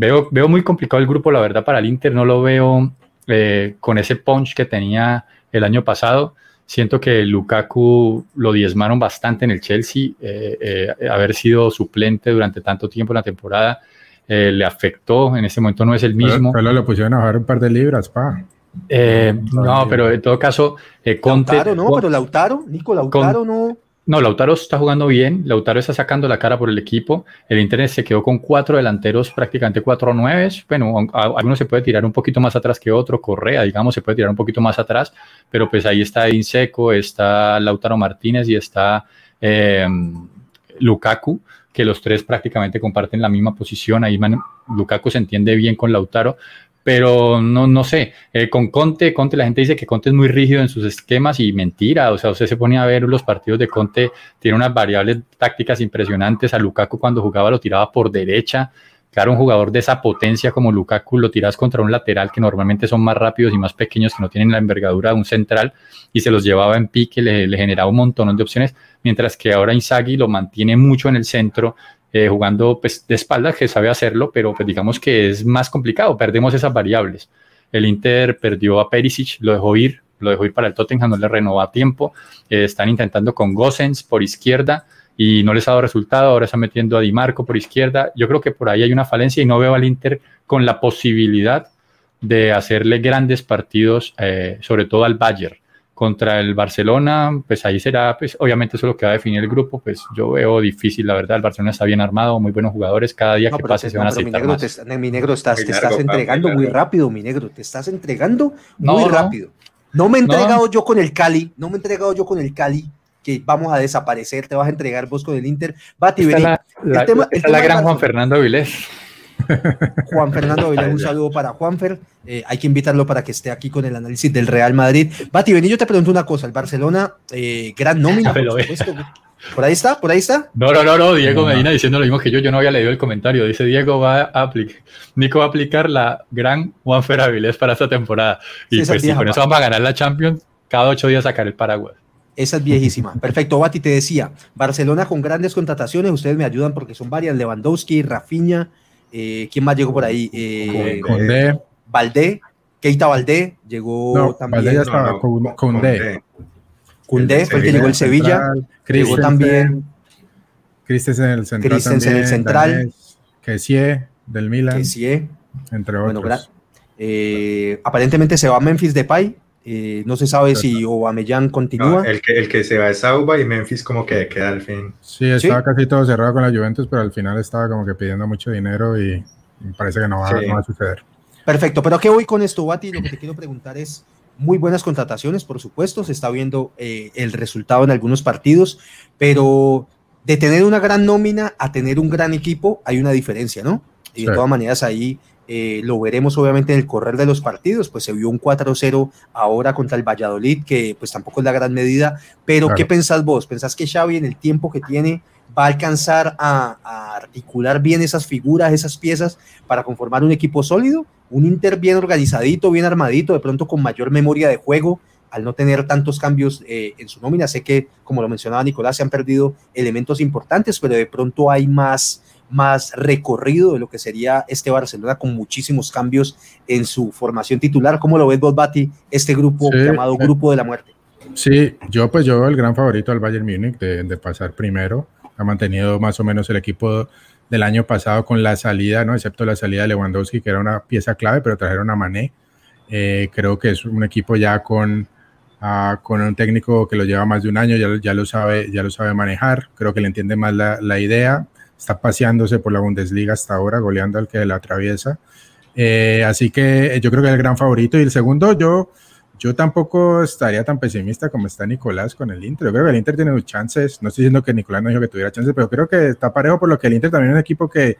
Veo, veo muy complicado el grupo, la verdad, para el Inter. No lo veo eh, con ese punch que tenía el año pasado. Siento que Lukaku lo diezmaron bastante en el Chelsea. Eh, eh, haber sido suplente durante tanto tiempo en la temporada le afectó. En ese momento no es el mismo. Solo le pusieron a bajar un par de libras, pa. no, pero en todo caso, Conte. Lautaro, no, pero Lautaro, Nico Lautaro, no. No, Lautaro está jugando bien, Lautaro está sacando la cara por el equipo, el Internet se quedó con cuatro delanteros, prácticamente cuatro nueves, bueno, algunos se puede tirar un poquito más atrás que otro, Correa, digamos, se puede tirar un poquito más atrás, pero pues ahí está Inseco, está Lautaro Martínez y está em, Lukaku, que los tres prácticamente comparten la misma posición, ahí Lukaku se entiende bien con Lautaro, pero no, no sé, eh, con Conte, Conte, la gente dice que Conte es muy rígido en sus esquemas y mentira, o sea, usted se pone a ver los partidos de Conte, tiene unas variables tácticas impresionantes, a Lukaku cuando jugaba lo tiraba por derecha, claro, un jugador de esa potencia como Lukaku lo tiras contra un lateral que normalmente son más rápidos y más pequeños, que no tienen la envergadura de un central, y se los llevaba en pique, le, le generaba un montón de opciones, mientras que ahora Inzaghi lo mantiene mucho en el centro, eh, jugando pues, de espaldas, que sabe hacerlo, pero pues, digamos que es más complicado, perdemos esas variables. El Inter perdió a Perisic, lo dejó ir, lo dejó ir para el Tottenham, no le renovó a tiempo. Eh, están intentando con Gossens por izquierda y no les ha dado resultado. Ahora están metiendo a Di Marco por izquierda. Yo creo que por ahí hay una falencia y no veo al Inter con la posibilidad de hacerle grandes partidos, eh, sobre todo al Bayern contra el Barcelona, pues ahí será, pues obviamente eso es lo que va a definir el grupo, pues yo veo difícil, la verdad, el Barcelona está bien armado, muy buenos jugadores, cada día que pase se van a aceptar mi negro, Te, mi negro, estás, te estás entregando muy rápido, mi negro, te estás entregando muy rápido. No me he entregado yo con el Cali, no me he entregado yo con el Cali, que vamos a desaparecer, te vas a entregar vos con el Inter. Bati, vení. La, el tema, la gran Juan Fernando Avilés. Juan Fernando un saludo para Juanfer. Eh, hay que invitarlo para que esté aquí con el análisis del Real Madrid. Bati, vení, yo te pregunto una cosa. El Barcelona, eh, gran nómina, por supuesto. Por ahí está, por ahí está. No, no, no, no. Diego Medina diciendo lo mismo que yo. Yo no había leído el comentario. Dice Diego va a aplicar, Nico va a aplicar la gran Juanfer Avilés para esta temporada. Y pues si con eso vamos a ganar la Champions, cada ocho días sacar el Paraguay. Esa es viejísima. Perfecto, Bati, te decía, Barcelona con grandes contrataciones, ustedes me ayudan porque son varias, Lewandowski, Rafinha, eh, ¿Quién más llegó por ahí? Eh, Condé. Valdé. Keita Valdé llegó también. Valdé ya estaba. Condé. Condé fue el que llegó el Sevilla. Llegó también. Christensen en el central. Christensen en el central. Kessie del Milan. Kessie. Entre otros. eh, aparentemente se va a Memphis Depay eh, no se sabe si Aubameyang continúa. el, que, el que se va es Auba y Memphis como que queda al fin. Sí, estaba casi todo cerrado con la Juventus, pero al final estaba como que pidiendo mucho dinero y, parece que no va, a suceder. Perfecto, pero ¿qué voy con esto, Bati? Lo que te quiero preguntar es, muy buenas contrataciones, por supuesto, se está viendo eh, el resultado en algunos partidos, pero de tener una gran nómina a tener un gran equipo hay una diferencia, ¿no? Y de todas maneras ahí eh, lo veremos obviamente en el correr de los partidos, pues se vio un 4-0 ahora contra el Valladolid, que pues tampoco es la gran medida, pero ¿qué pensás vos? ¿Pensás que Xavi en el tiempo que tiene va a alcanzar a, a, articular bien esas figuras, esas piezas para conformar un equipo sólido? Un Inter bien organizadito, bien armadito, de pronto con mayor memoria de juego, al no tener tantos cambios eh, en su nómina. Sé que, como lo mencionaba Nicolás, se han perdido elementos importantes, pero de pronto hay más, más recorrido de lo que sería este Barcelona con muchísimos cambios en su formación titular. ¿Cómo lo ves vos, Bati, este grupo llamado eh, Grupo de la Muerte? Sí, yo pues yo el gran favorito al Bayern Múnich de, de, pasar primero. Ha mantenido más o menos el equipo del año pasado con la salida, ¿no? excepto la salida de Lewandowski, que era una pieza clave, pero trajeron a Mané. Eh, creo que es un equipo ya con con un técnico que lo lleva más de un año, ya, ya, lo, sabe, ya lo sabe manejar, creo que le entiende más la, la, idea, está paseándose por la Bundesliga hasta ahora, goleando al que la atraviesa. Eh, así que yo creo que es el gran favorito. Y el segundo, yo, yo tampoco estaría tan pesimista como está Nicolás con el Inter. Yo creo que el Inter tiene chances. No estoy diciendo que Nicolás no dijo que tuviera chances, pero creo que está parejo por lo que el Inter también es un equipo que,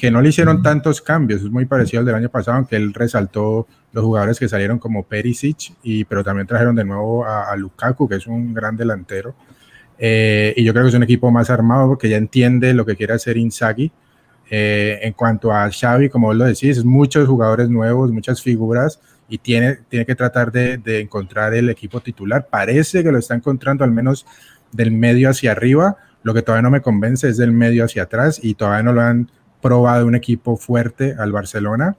que no le hicieron tantos cambios, es muy parecido al del año pasado, aunque él resaltó los jugadores que salieron como Perisic, y, pero también trajeron de nuevo a, Lukaku, que es un gran delantero. Eh, y yo creo que es un equipo más armado porque ya entiende lo que quiere hacer Inzaghi. Eh, en cuanto a Xavi, como vos lo decís, muchos jugadores nuevos, muchas figuras, y tiene, tiene que tratar de, de encontrar el equipo titular. Parece que lo está encontrando al menos del medio hacia arriba. Lo que todavía no me convence es del medio hacia atrás y todavía no lo han probado un equipo fuerte al Barcelona.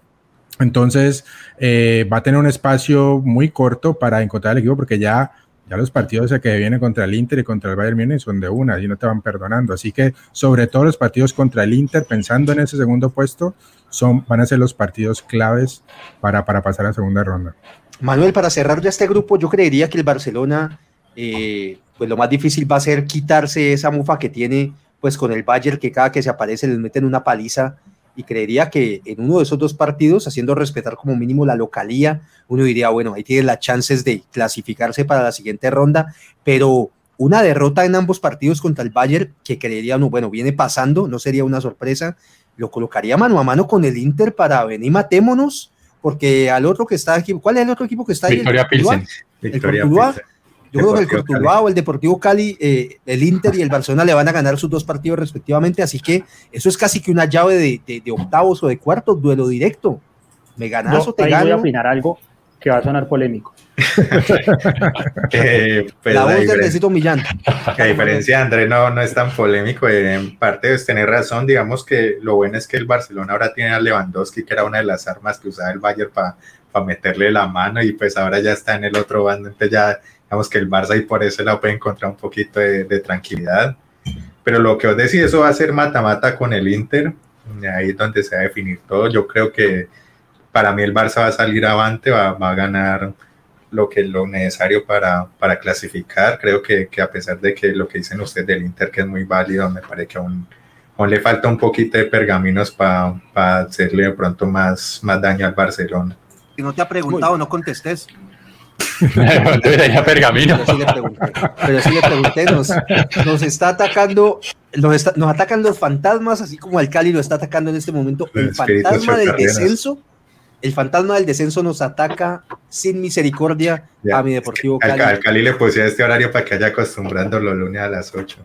Entonces, eh, va a tener un espacio muy corto para encontrar el equipo porque ya, ya los partidos que vienen contra el Inter y contra el Bayern Múnich son de una y no te van perdonando. Así que, sobre todo los partidos contra el Inter, pensando en ese segundo puesto, son, van a ser los partidos claves para, para pasar a la segunda ronda. Manuel, para cerrar ya este grupo, yo creería que el Barcelona, eh, pues lo más difícil va a ser quitarse esa mufa que tiene pues con el Bayern que cada que se aparece les meten una paliza y creería que en uno de esos dos partidos, haciendo respetar como mínimo la localía, uno diría, bueno, ahí tiene las chances de clasificarse para la siguiente ronda, pero una derrota en ambos partidos contra el Bayern, que creería uno, bueno, viene pasando, no sería una sorpresa, lo colocaría mano a mano con el Inter para venir, matémonos, porque al otro que está aquí, ¿cuál es el otro equipo que está ahí? Victoria Pilsen. Victoria Pilsen. Yo creo que el Cortuluá o el Deportivo Cali, eh, el Inter y el Barcelona le van a ganar sus dos partidos respectivamente, así que eso es casi que una llave de, de, octavos o de cuartos, duelo directo. Me ganas o te ahí voy a opinar algo que va a sonar polémico. eh, pues la, voz del necesito Millán. La diferencia, André, no, no es tan polémico. En parte es tener razón. Digamos que lo bueno es que el Barcelona ahora tiene a Lewandowski, que era una de las armas que usaba el Bayern para meterle la mano, y pues ahora ya está en el otro bando. Entonces ya Digamos que el Barça y por eso la puede encontrar un poquito de, tranquilidad. Pero lo que os decía, eso va a ser mata-mata con el Inter. Ahí es donde se va a definir todo. Yo creo que para mí el Barça va a salir avante, va, va a ganar lo que es lo necesario para, para clasificar. Creo que, que, a pesar de que lo que dicen ustedes del Inter, que es muy válido, me parece que aún, aún le falta un poquito de pergaminos para hacerle de pronto más, más daño al Barcelona. Si no te ha preguntado, no contestes. pergamino. Pero sí le pregunté, nos, está atacando, nos, nos, atacan los fantasmas, así como al Cali lo está atacando en este momento. El, fantasma del descenso, el fantasma del descenso nos ataca sin misericordia a mi Deportivo Cali. Al, Cali le puse este horario para que haya acostumbrando los lunes a las 8.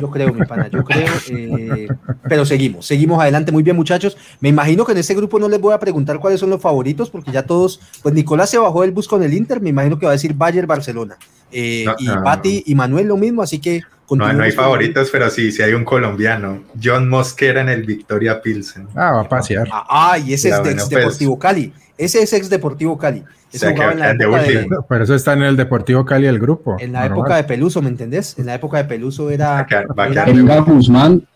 Yo creo, mi pana, yo creo. Eh, pero seguimos, seguimos adelante. Muy bien, muchachos. Me imagino que en este grupo no les voy a preguntar cuáles son los favoritos, porque ya todos, pues Nicolás se bajó del bus con el Inter, me imagino que va a decir Bayern Barcelona. Eh, y Pati y Manuel lo mismo, así que. No, no hay favoritos, pero sí, sí hay un colombiano, John Mosquera en el Victoria Pilsen. Ah, va a pasear. Ah, y ese es ex pues. Deportivo Cali. Ese es ex Deportivo Cali. Pero eso está en el Deportivo Cali el grupo. En la época de Peluso, ¿me entendés? En la época de Peluso era. Jeringa Guzmán.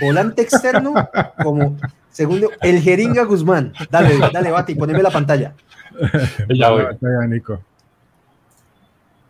Volante externo, como segundo, el Jeringa Guzmán. Dale, dale, Bati, poneme la pantalla. ya voy. Nico.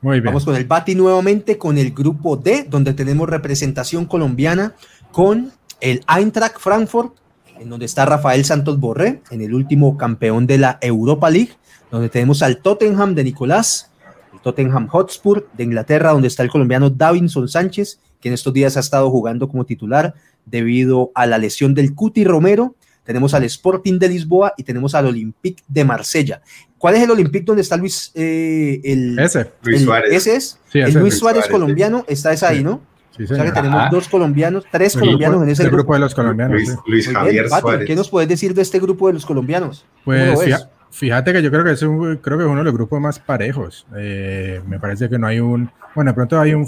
Muy bien. Vamos con el Bati nuevamente con el grupo D, donde tenemos representación colombiana con el Eintracht Frankfurt, en donde está Rafael Santos Borré, en el último campeón de la Europa League donde tenemos al Tottenham de Nicolás, el Tottenham Hotspur de Inglaterra, donde está el colombiano Davinson Sánchez, que en estos días ha estado jugando como titular debido a la lesión del Cuti Romero. Tenemos al Sporting de Lisboa y tenemos al Olympique de Marsella. ¿Cuál es el Olympique donde está Luis? Eh, el, Ese. Luis el- Suárez. Ese es. Sí, el ese es Luis Luis Suárez Suárez, colombiano está esa ahí, ¿no? Sí, O sea que tenemos Ajá. dos colombianos, tres El colombianos grupo- en ese el grupo. grupo de los colombianos. Luis, sí. Luis Muy bien, Javier Pati, Suárez. ¿Qué nos puedes decir de este grupo de los colombianos? ¿Cómo lo Pues fíjate que yo creo que es un, creo que es uno de los grupos más parejos. Eh, me parece que no hay un, bueno, de pronto hay un-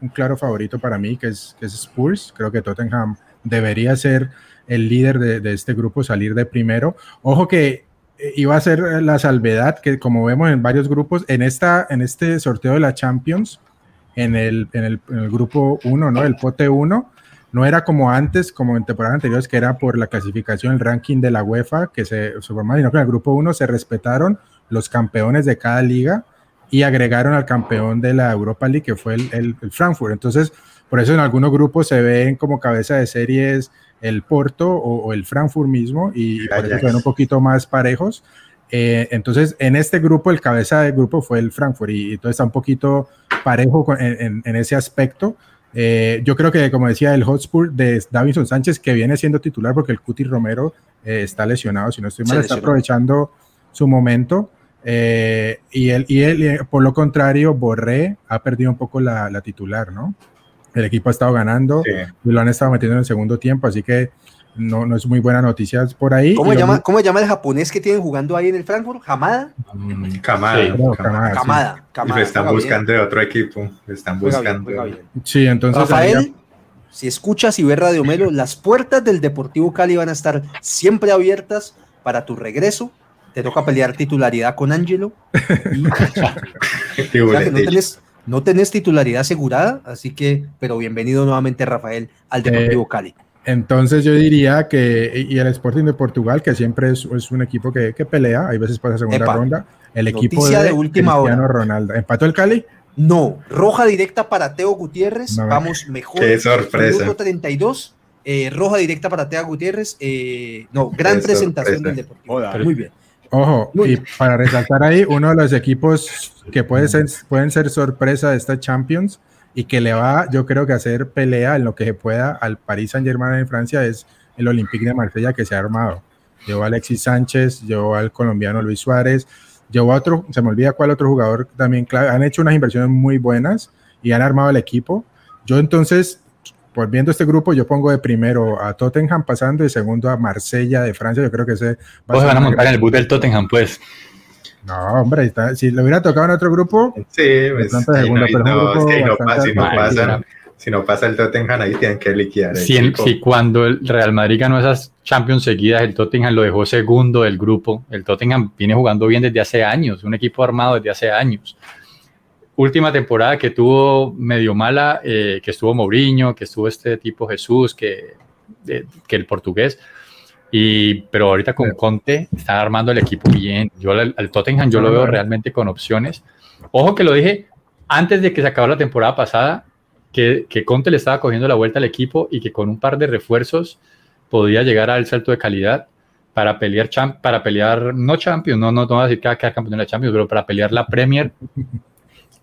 un claro favorito para mí que es, que es Spurs. Creo que Tottenham debería ser el líder de, este grupo, salir de primero. Ojo que eh, iba a ser la salvedad que como vemos en varios grupos, en, esta, en este sorteo de la Champions, en el, en el, grupo 1, ¿no? El pote 1, no era como antes, como en temporadas anteriores, que era por la clasificación, el ranking de la UEFA, que se, se formaba, sino que en el grupo 1 se respetaron los campeones de cada liga y agregaron al campeón de la Europa League, que fue el- el Frankfurt. Entonces, por eso en algunos grupos se ven como cabeza de series el Porto o, o el Frankfurt mismo, y, y ven un poquito más parejos. Eh, entonces, en este grupo, el cabeza del grupo fue el Frankfurt, y, entonces está un poquito parejo con- en, en- en ese aspecto. Eh, yo creo que, como decía, el Hotspur de Davinson Sánchez, que viene siendo titular porque el Cuti Romero eh, está lesionado, si no estoy Se mal, está lesionó. aprovechando su momento. eh, y él, y él, por lo contrario, Borré ha perdido un poco la, la titular, ¿no? El equipo ha estado ganando Sí. y lo han estado metiendo en el segugo tiempo, así que no, no es muy buena noticia por ahí. ¿Cómo llama, mi- ¿Cómo se llama el japonés que tienen jugando ahí en el Frankfurt? ¿Hamada? Mm, sí. No, sí. Y Camada. lo están bien, buscando de otro equipo. Lo están juega bien, buscando. juega bien. Sí, entonces. Rafael, si escuchas y ves Radio Melo, las puertas del Deportivo Cali van a estar siempre abiertas para tu regreso. Te toca pelear titularidad con Angelo. Y, o sea, que no tenés, no tenés titularidad asegurada, así que, pero bienvenido nuevamente, Rafael, al Deportivo Eh, Cali. Entonces yo diría que, y el Sporting de Portugal, que siempre es, es un equipo que, que pelea, hay veces pasa segunda Epa, ronda, el equipo de, de última Cristiano hora. Ronaldo. ¿Empató el Cali? No, roja directa para Teo Gutiérrez. No Vamos mejor. Qué sorpresa. Minuto 32. eh, roja directa para Teo Gutiérrez. eh, no, gran Qué presentación sorpresa. del Deportivo. Joda. Muy bien. Ojo, Muy y para resaltar ahí, uno de los equipos que puede ser, pueden ser sorpresa de esta Champions y que le va, yo creo que hacer pelea en lo que se pueda al Paris Saint Germain en Francia es el Olympique de Marsella que se ha armado. Llevó a Alexis Sánchez, llevó al colombiano Luis Suárez, llevó a otro, se me olvida cuál otro jugador también clave. Han hecho unas inversiones muy buenas y han armado el equipo. Yo entonces, por viendo este grupo, yo pongo de primero a Tottenham pasando y segundo a Marsella de Francia. Yo creo que ese va Vos ser van a montar en el bus del Tottenham, pues. no, hombre, está- si le hubiera tocado en otro grupo, Sí, pues, pronto de sí, segunda, no, pero es un no, grupo es que no, bastante pa- si, no si pasa el Tottenham, ahí tienen que liquidar. Si, si cuando el Real Madrid ganó esas Champions seguidas, el Tottenham lo dejó segundo del grupo. El Tottenham viene jugando bien desde hace años, un equipo armado desde hace años. Última temporada que tuvo medio mala, eh, que estuvo Mourinho, que estuvo este tipo Jesús, que, que el portugués. Y, pero ahorita con Conte están armando el equipo bien. Yo al, al Tottenham yo lo veo realmente con opciones. Ojo que lo dije antes de que se acabara la temporada pasada, que, que Conte le estaba cogiendo la vuelta al equipo y que con un par de refuerzos podía llegar al salto de calidad para pelear, champ para pelear no Champions, no, no, no voy a decir que va a quedar campeón de la Champions, pero para pelear la Premier,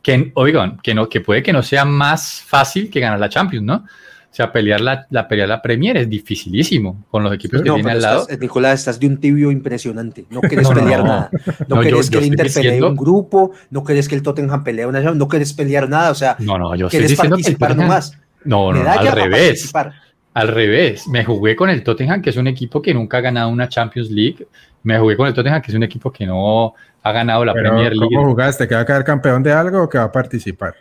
que, oigan, que, no, que puede que no sea más fácil que ganar la Champions, ¿no? O sea, pelear la, la, pelear la Premier es dificilísimo con los equipos que No, tiene al lado. estás- Nicolás, estás de un tibio impresionante. No quieres No, pelear no. nada. No, quieres que el estoy Inter pelee diciendo- un grupo. No quieres que el Tottenham pelee una No quieres pelear nada. O sea, No, no, yo estoy quieres diciendo que el participar Tottenham- nomás. No, no, al revés. participar. Al revés, me jugué con el Tottenham, que es un equipo que nunca ha ganado una Champions League. Me jugué con el Tottenham, que es un equipo que no ha ganado la pero Premier League. ¿cómo jugaste? ¿Que va a quedar campeón de algo o que va a participar?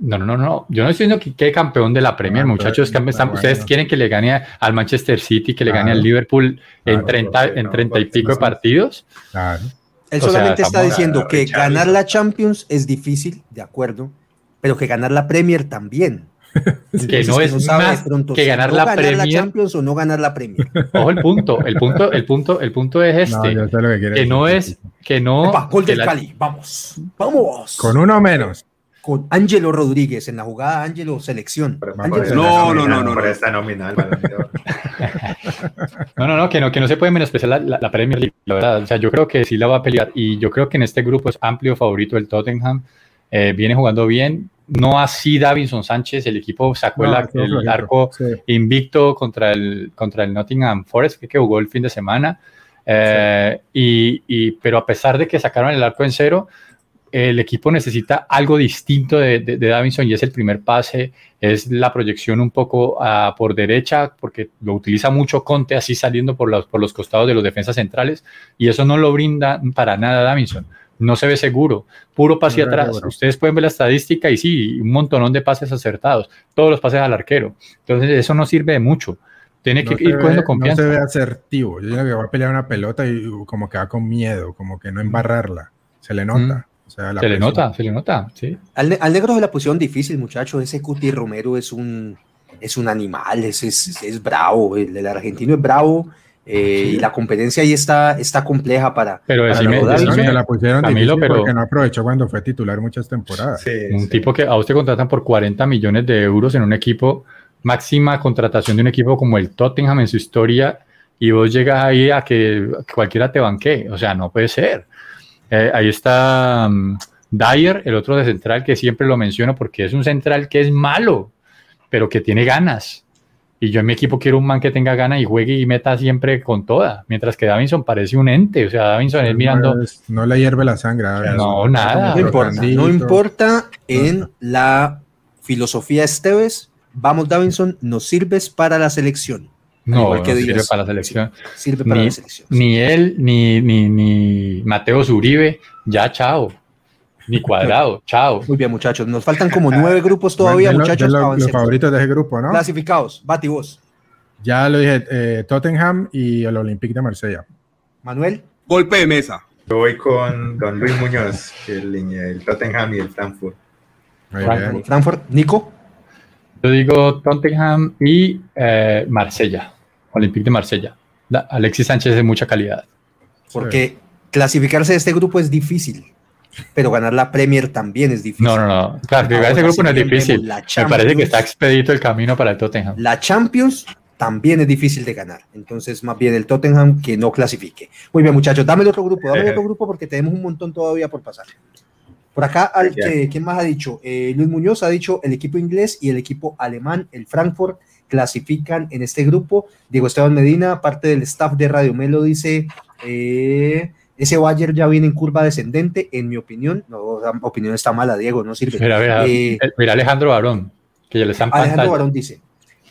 No, no, no, no. Yo no estoy diciendo que quede campeón de la Premier, Ah, muchachos. pero- que están- ustedes bueno. quieren que le gane al Manchester City, que le gane Claro. al Liverpool en Claro, 30, porque en no, 30 y pico de partidos. Claro. Él O sea, solamente está diciendo que ganar la Champions es difícil, de acuerdo, pero que ganar la Premier también. Que no es sabe de más pronto que ganar no la ganar la. Champions o no ganar la Premier. Ojo el punto, el punto, el punto, el punto es No, este. lo que que no es, que no. Epa, gol que del la- Cali, vamos, vamos. Con uno menos. Con Ángelo Rodríguez en la jugada Ángelo selección. Ángelo No, no, no, no, no. esta nominal. No, no, no, que no, que no se puede menospreciar la, la- la Premier League, la verdad. O sea, yo creo que sí la va a pelear y yo creo que en este grupo es amplio favorito el Tottenham. Eh, viene jugando bien. No así Davinson Sánchez, el equipo sacó No, el, el arco sí. invicto contra el, contra el Nottingham Forest, que, que jugó el fin de semana. Eh, y, y- pero a pesar de que sacaron el arco en cero, el equipo necesita algo distinto de, de, de Davinson y es el primer pase, es la proyección un poco ah, por derecha, porque lo utiliza mucho Conte así saliendo por los, por los costados de los defensas centrales y eso no lo brinda para nada Davinson. No se ve seguro, puro pase No atrás. seguro. Ustedes pueden ver la estadística y sí, un montonón de pases acertados, todos los pases al arquero. Entonces, eso no sirve de mucho. Tiene que No se ir cogiendo ve- confianza. No se ve asertivo. Yo digo que va a pelear una pelota y como que va con miedo, como que no embarrarla. Se le nota. O sea, la se le nota, se le nota, sí. Al, ne- al negro se la pusieron difícil, muchacho. Ese Cuti Romero es un, es un animal, es, es, es bravo. El, el argentino es bravo. Eh, Y la competencia ahí está, está compleja para. Pero para decime, decime, se la pusieron Camilo, difícil pero- porque no aprovechó cuando fue titular muchas temporadas. Sí, un sí. tipo que a usted contratan por 40 millones de euros en un equipo, máxima contratación de un equipo como el Tottenham en su historia, y vos llegas ahí a que cualquiera te banquee. O sea, no puede ser. Eh, ahí está mm, Dyer, el otro de central que siempre lo menciono porque es un central que es malo, pero que tiene ganas. Y yo en mi equipo quiero un man que tenga ganas y juegue y meta siempre con toda. Mientras que Davinson parece un ente. O sea, Davinson es mirando. No, le hierve la sangre. a ver, No, nada. No importa, no importa en la filosofía Esteves. Vamos, Davinson, nos sirves para la selección. No, no sirve para la selección. Sirve para Ni- la selección. Ni él, ni, ni, ni Mateo Zuribe, ya chao. Ni cuadrado, chao. Muy bien, muchachos. Nos faltan como nueve grupos todavía, muchachos. lo- los favoritos de ese grupo, ¿no? Clasificados. Bati vos. Ya lo dije, eh, Tottenham y el Olympique de Marsella. Manuel. Golpe de mesa. Yo voy con Don Luis Muñoz, el, el Tottenham y el Frankfurt. Frankfurt. Nico. Yo digo Tottenham y eh, Marsella, Olympique de Marsella. La- Alexis Sánchez de mucha calidad. Porque clasificarse de este grupo es difícil. Pero ganar la Premier también es difícil. No, no, no. Claro, que Ahora ese grupo no es difícil. Me parece que está expedito el camino para el Tottenham. La Champions también es difícil de ganar. Entonces, más bien el Tottenham que no clasifique. Muy bien, muchachos, dame el otro grupo, dame el otro grupo porque tenemos un montón todavía por pasar. Por acá, al que, ¿quién más ha dicho? Eh, Luis Muñoz ha dicho el equipo inglés y el equipo alemán, el Frankfurt, clasifican en este grupo. Diego Esteban Medina, parte del staff de Radio Melo, dice, eh, ese Bayern ya viene en curva descendente, en mi opinión. No, la opinión está mala, Diego, no sirve. Mira, mira, Eh, eh, mira Alejandro Barón, que ya le están Alejandro. Barón dice,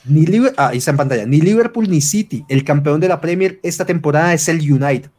ni Liber- ah, ahí está en pantalla, ni Liverpool ni City, el campeón de la Premier esta temporada es el United.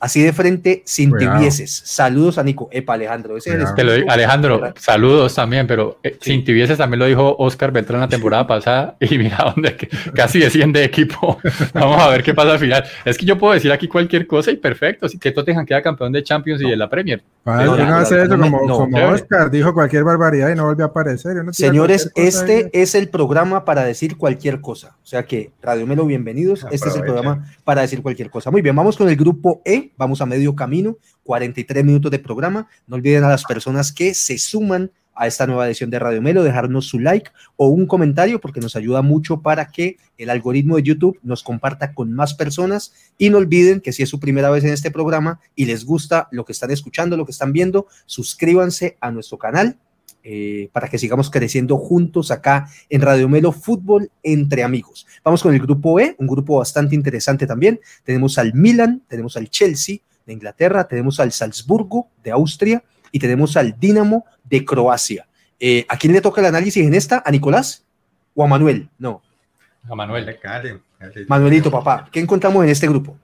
Así de frente, sin Cuidado. tibieses. Saludos a Nico. Epa, Alejandro. Ese es el digo, Alejandro, ¿verdad? saludos también, pero eh, Sí. sin tibieses también lo dijo Oscar Beltrán la temporada pasada y mira dónde casi desciende de equipo. Vamos a ver qué pasa al final. Es que yo puedo decir aquí cualquier cosa y perfecto, así que Tottenham queda campeón de Champions y de la Premier. Padre, No, no, hace eso como, no, como. Oscar, dijo cualquier barbaridad y no volvió a aparecer. Señores, este es el programa para decir cualquier cosa. O sea que, Radio Melo, bienvenidos. Este es el programa para decir cualquier cosa. Muy bien, vamos con el grupo E. Vamos a medio camino. 43 minutos de programa. No olviden a las personas que se suman a esta nueva edición de Radio Melo, dejarnos su like o un comentario porque nos ayuda mucho para que el algoritmo de YouTube nos comparta con más personas y no olviden que si es su primera vez en este programa y les gusta lo que están escuchando, lo que están viendo, suscríbanse a nuestro canal eh, para que sigamos creciendo juntos acá en Radio Melo Fútbol entre amigos. Vamos con el grupo E, un grupo bastante interesante también. Tenemos al Milan, tenemos al Chelsea de Inglaterra, tenemos al Salzburgo de Austria y tenemos al Dinamo de Croacia. Eh, ¿A quién le toca el análisis en esta? ¿A Nicolás o a Manuel? No, A Manuel. Manuelito, papá. ¿Qué encontramos en este grupo?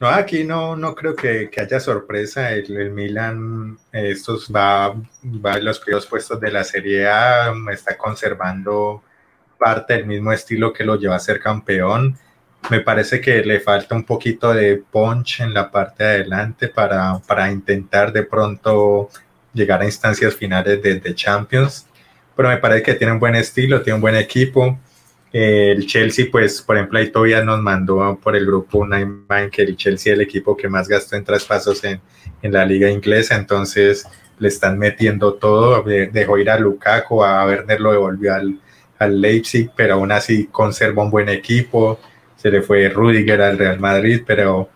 No, aquí no, no creo que, que haya sorpresa. El, el Milan, eh, estos va, va en los primeros puestos de la Serie A, está conservando parte del mismo estilo que lo lleva a ser campeón. Me parece que le falta un poquito de punch en la parte de adelante para, para intentar de pronto llegar a instancias finales de, de Champions. Pero me parece que tiene un buen estilo, tiene un buen equipo. El Chelsea, pues, por ejemplo, ahí todavía nos mandó por el grupo una imagen que el Chelsea es el equipo que más gastó en traspasos en, en la liga inglesa, entonces le están metiendo todo, de- dejó ir a Lukaku, a Werner lo devolvió al, al Leipzig, pero aún así conserva un buen equipo, se le fue Rudiger al Real Madrid, pero,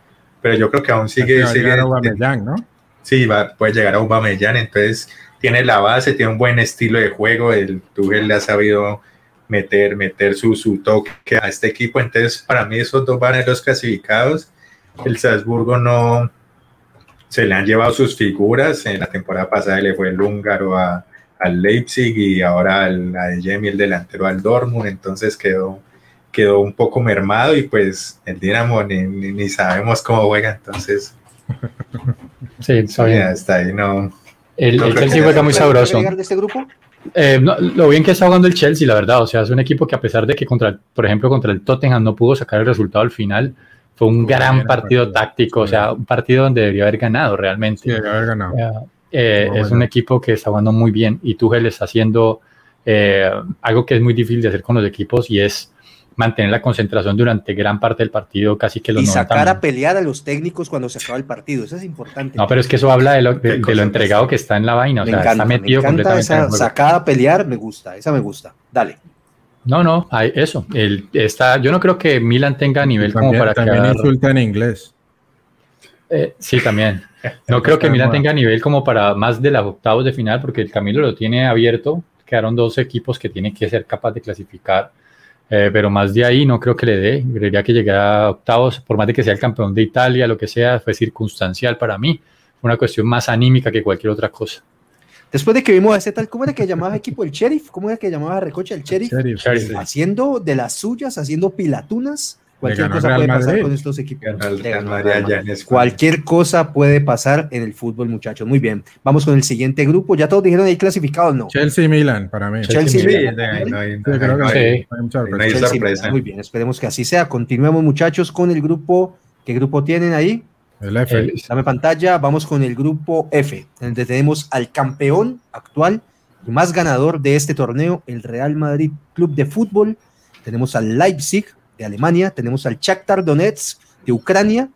pero yo creo que aún sigue, Va a sigue Aubameyang, ¿no? sí, va, puede llegar a Aubameyang, entonces tiene la base, tiene un buen estilo de juego, el Tuchel le ha sabido meter, meter su, su toque a este equipo, entonces para mí esos dos van a los clasificados, el Salzburgo no, se le han llevado sus figuras, en la temporada pasada le fue el húngaro a, al Leipzig y ahora al, a Jemi, el delantero al Dortmund, entonces quedó, quedó un poco mermado y pues el Dinamo ni, ni, ni sabemos cómo juega, entonces Sí, está bien. está ahí, no. El, No el Chelsea juega muy ¿Puede sabroso. de este grupo? Eh, no, lo bien que está jugando el Chelsea, la verdad. O sea, es un equipo que a pesar de que, contra, el- por ejemplo, contra el Tottenham no pudo sacar el resultado al final, fue un gran partido táctico. O sea, un partido donde debería haber ganado realmente. Sí, debe haber ganado. Eh, es bueno. un equipo que está jugando muy bien y Tuchel está haciendo eh, algo que es muy difícil de hacer con los equipos y es mantener la concentración durante gran parte del partido, casi que los Y 90 sacar a pelear a los técnicos cuando se acaba el partido. Eso es importante. No, pero es que eso habla de lo, de- lo entregado que está en la vaina. O me sea, encanta, está me metido completamente en el esa juego. sacada a pelear, me gusta, esa me gusta. Dale. No, no, hay eso. El, está, yo no creo que Milan tenga nivel como para también quedar- insulta en inglés. Eh, sí, también. No creo que Milan tenga nivel como para más de los octavos de final, porque el Camilo lo tiene abierto. Quedaron dos equipos que tienen que ser capaz de clasificar, eh, pero más de ahí no creo que le dé. Creería que llegará a octavos, por más de que sea el campeón de Italia, lo que sea, fue circunstancial para mí. Fue una cuestión más anímica que cualquier otra cosa. Después de que vimos a ese tal, ¿cómo era que llamaba equipo el sheriff? ¿Cómo era que llamaba a Recocha el sheriff? Sheriff, Sheriff. Haciendo de las suyas, haciendo pilatunas. Cualquier cosa puede pasar con estos equipos. Real Real Madrid. Cualquier cosa puede pasar en el fútbol, muchachos. Muy bien. Vamos con el siguiente grupo. ¿Ya todos dijeron ahí clasificados? No. Chelsea y Milan, para mí. Chelsea, Milan. Muy bien, esperemos que así sea. Continuemos, muchachos, con el grupo. ¿Qué grupo tienen ahí? El F. El- Dame pantalla. Vamos con el grupo F, donde tenemos al campeón actual y más ganador de este torneo, el Real Madrid Club de Fútbol. Tenemos al Leipzig de Alemania. Tenemos al Shakhtar Donetsk de Ucrania.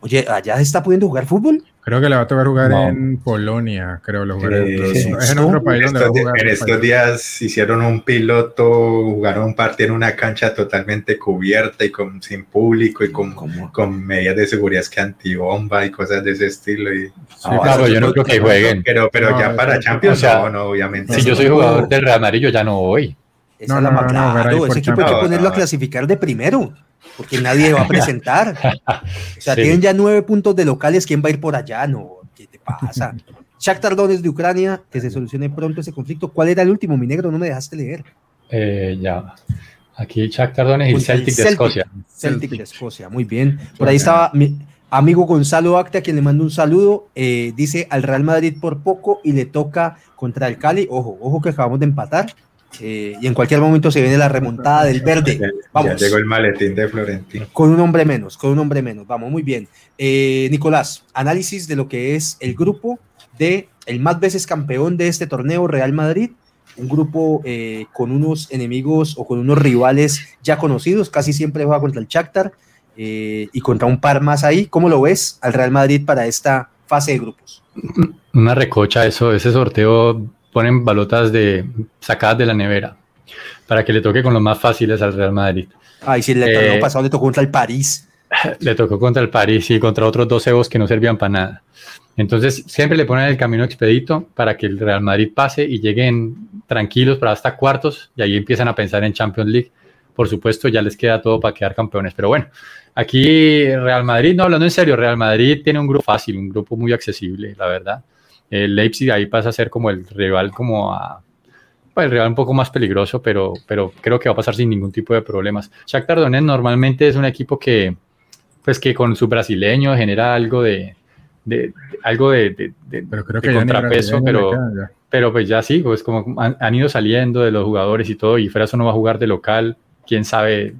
Oye, ¿allá se está pudiendo jugar fútbol? Creo que le va a tocar jugar No. en Polonia, creo lo jugaré. Eh, es sí. en otro país En donde va a estos, jugar. en estos días hicieron un piloto, jugaron un partido en una cancha totalmente cubierta y con, sin público y con, con medidas de seguridad que antibomba y cosas de ese estilo. Y, Sí, Ah, Claro, yo no creo que jueguen. pero pero No, ya para Champions, o sea, no, no, obviamente. Si no. yo soy jugador del Real Madrid, yo ya no voy. Esa No, es la no, más- no, claro, ese equipo hay que ponerlo a clasificar de primero, porque nadie va a presentar. O sea, Sí. tienen ya nueve puntos de locales, ¿quién va a ir por allá? No, ¿qué te pasa? Shakhtar Donetsk de Ucrania, que se solucione pronto ese conflicto. ¿Cuál era el último, mi negro? No me dejaste leer. Eh, ya. Aquí Shakhtar Donetsk y el Celtic de Celtic. Escocia. Celtic de Escocia, muy bien. Por ahí estaba mi amigo Gonzalo Acta, a quien le mando un saludo. eh, dice al Real Madrid por poco y le toca contra el Cali. Ojo, ojo que acabamos de empatar. Eh, y en cualquier momento se viene la remontada del verde. Ya, Vamos. ya llegó el maletín de Florentino. Con un hombre menos, con un hombre menos. Vamos, muy bien. Eh, Nicolás, análisis de lo que es el grupo de el más veces campeón de este torneo, Real Madrid. Un grupo eh, con unos enemigos o con unos rivales ya conocidos. Casi siempre juega contra el Shakhtar eh, y contra un par más ahí. ¿Cómo lo ves al Real Madrid para esta fase de grupos? Una recocha, eso, ese sorteo ponen balotas de sacadas de la nevera para que le toque con los más fáciles al Real Madrid. Ay, si el Eh, pasado le tocó contra el París. Le tocó contra el París y contra otros dos egos que no servían para nada. Entonces, siempre le ponen el camino expedito para que el Real Madrid pase y lleguen tranquilos para hasta cuartos y ahí empiezan a pensar en Champions League. Por supuesto, ya les queda todo para quedar campeones. Pero bueno, aquí Real Madrid, no hablando en serio, Real Madrid tiene un grupo fácil, un grupo muy accesible, la verdad. El Leipzig ahí pasa a ser como el rival, como a. pues, el rival un poco más peligroso, pero, pero creo que va a pasar sin ningún tipo de problemas. Shakhtar Donetsk normalmente es un equipo que, pues que con su brasileño genera algo de, de- de- algo de, Pero creo de que contrapeso, pero, pero pues ya sí, pues como han, han ido saliendo de los jugadores y todo, y Fraso no va a jugar de local, quién sabe.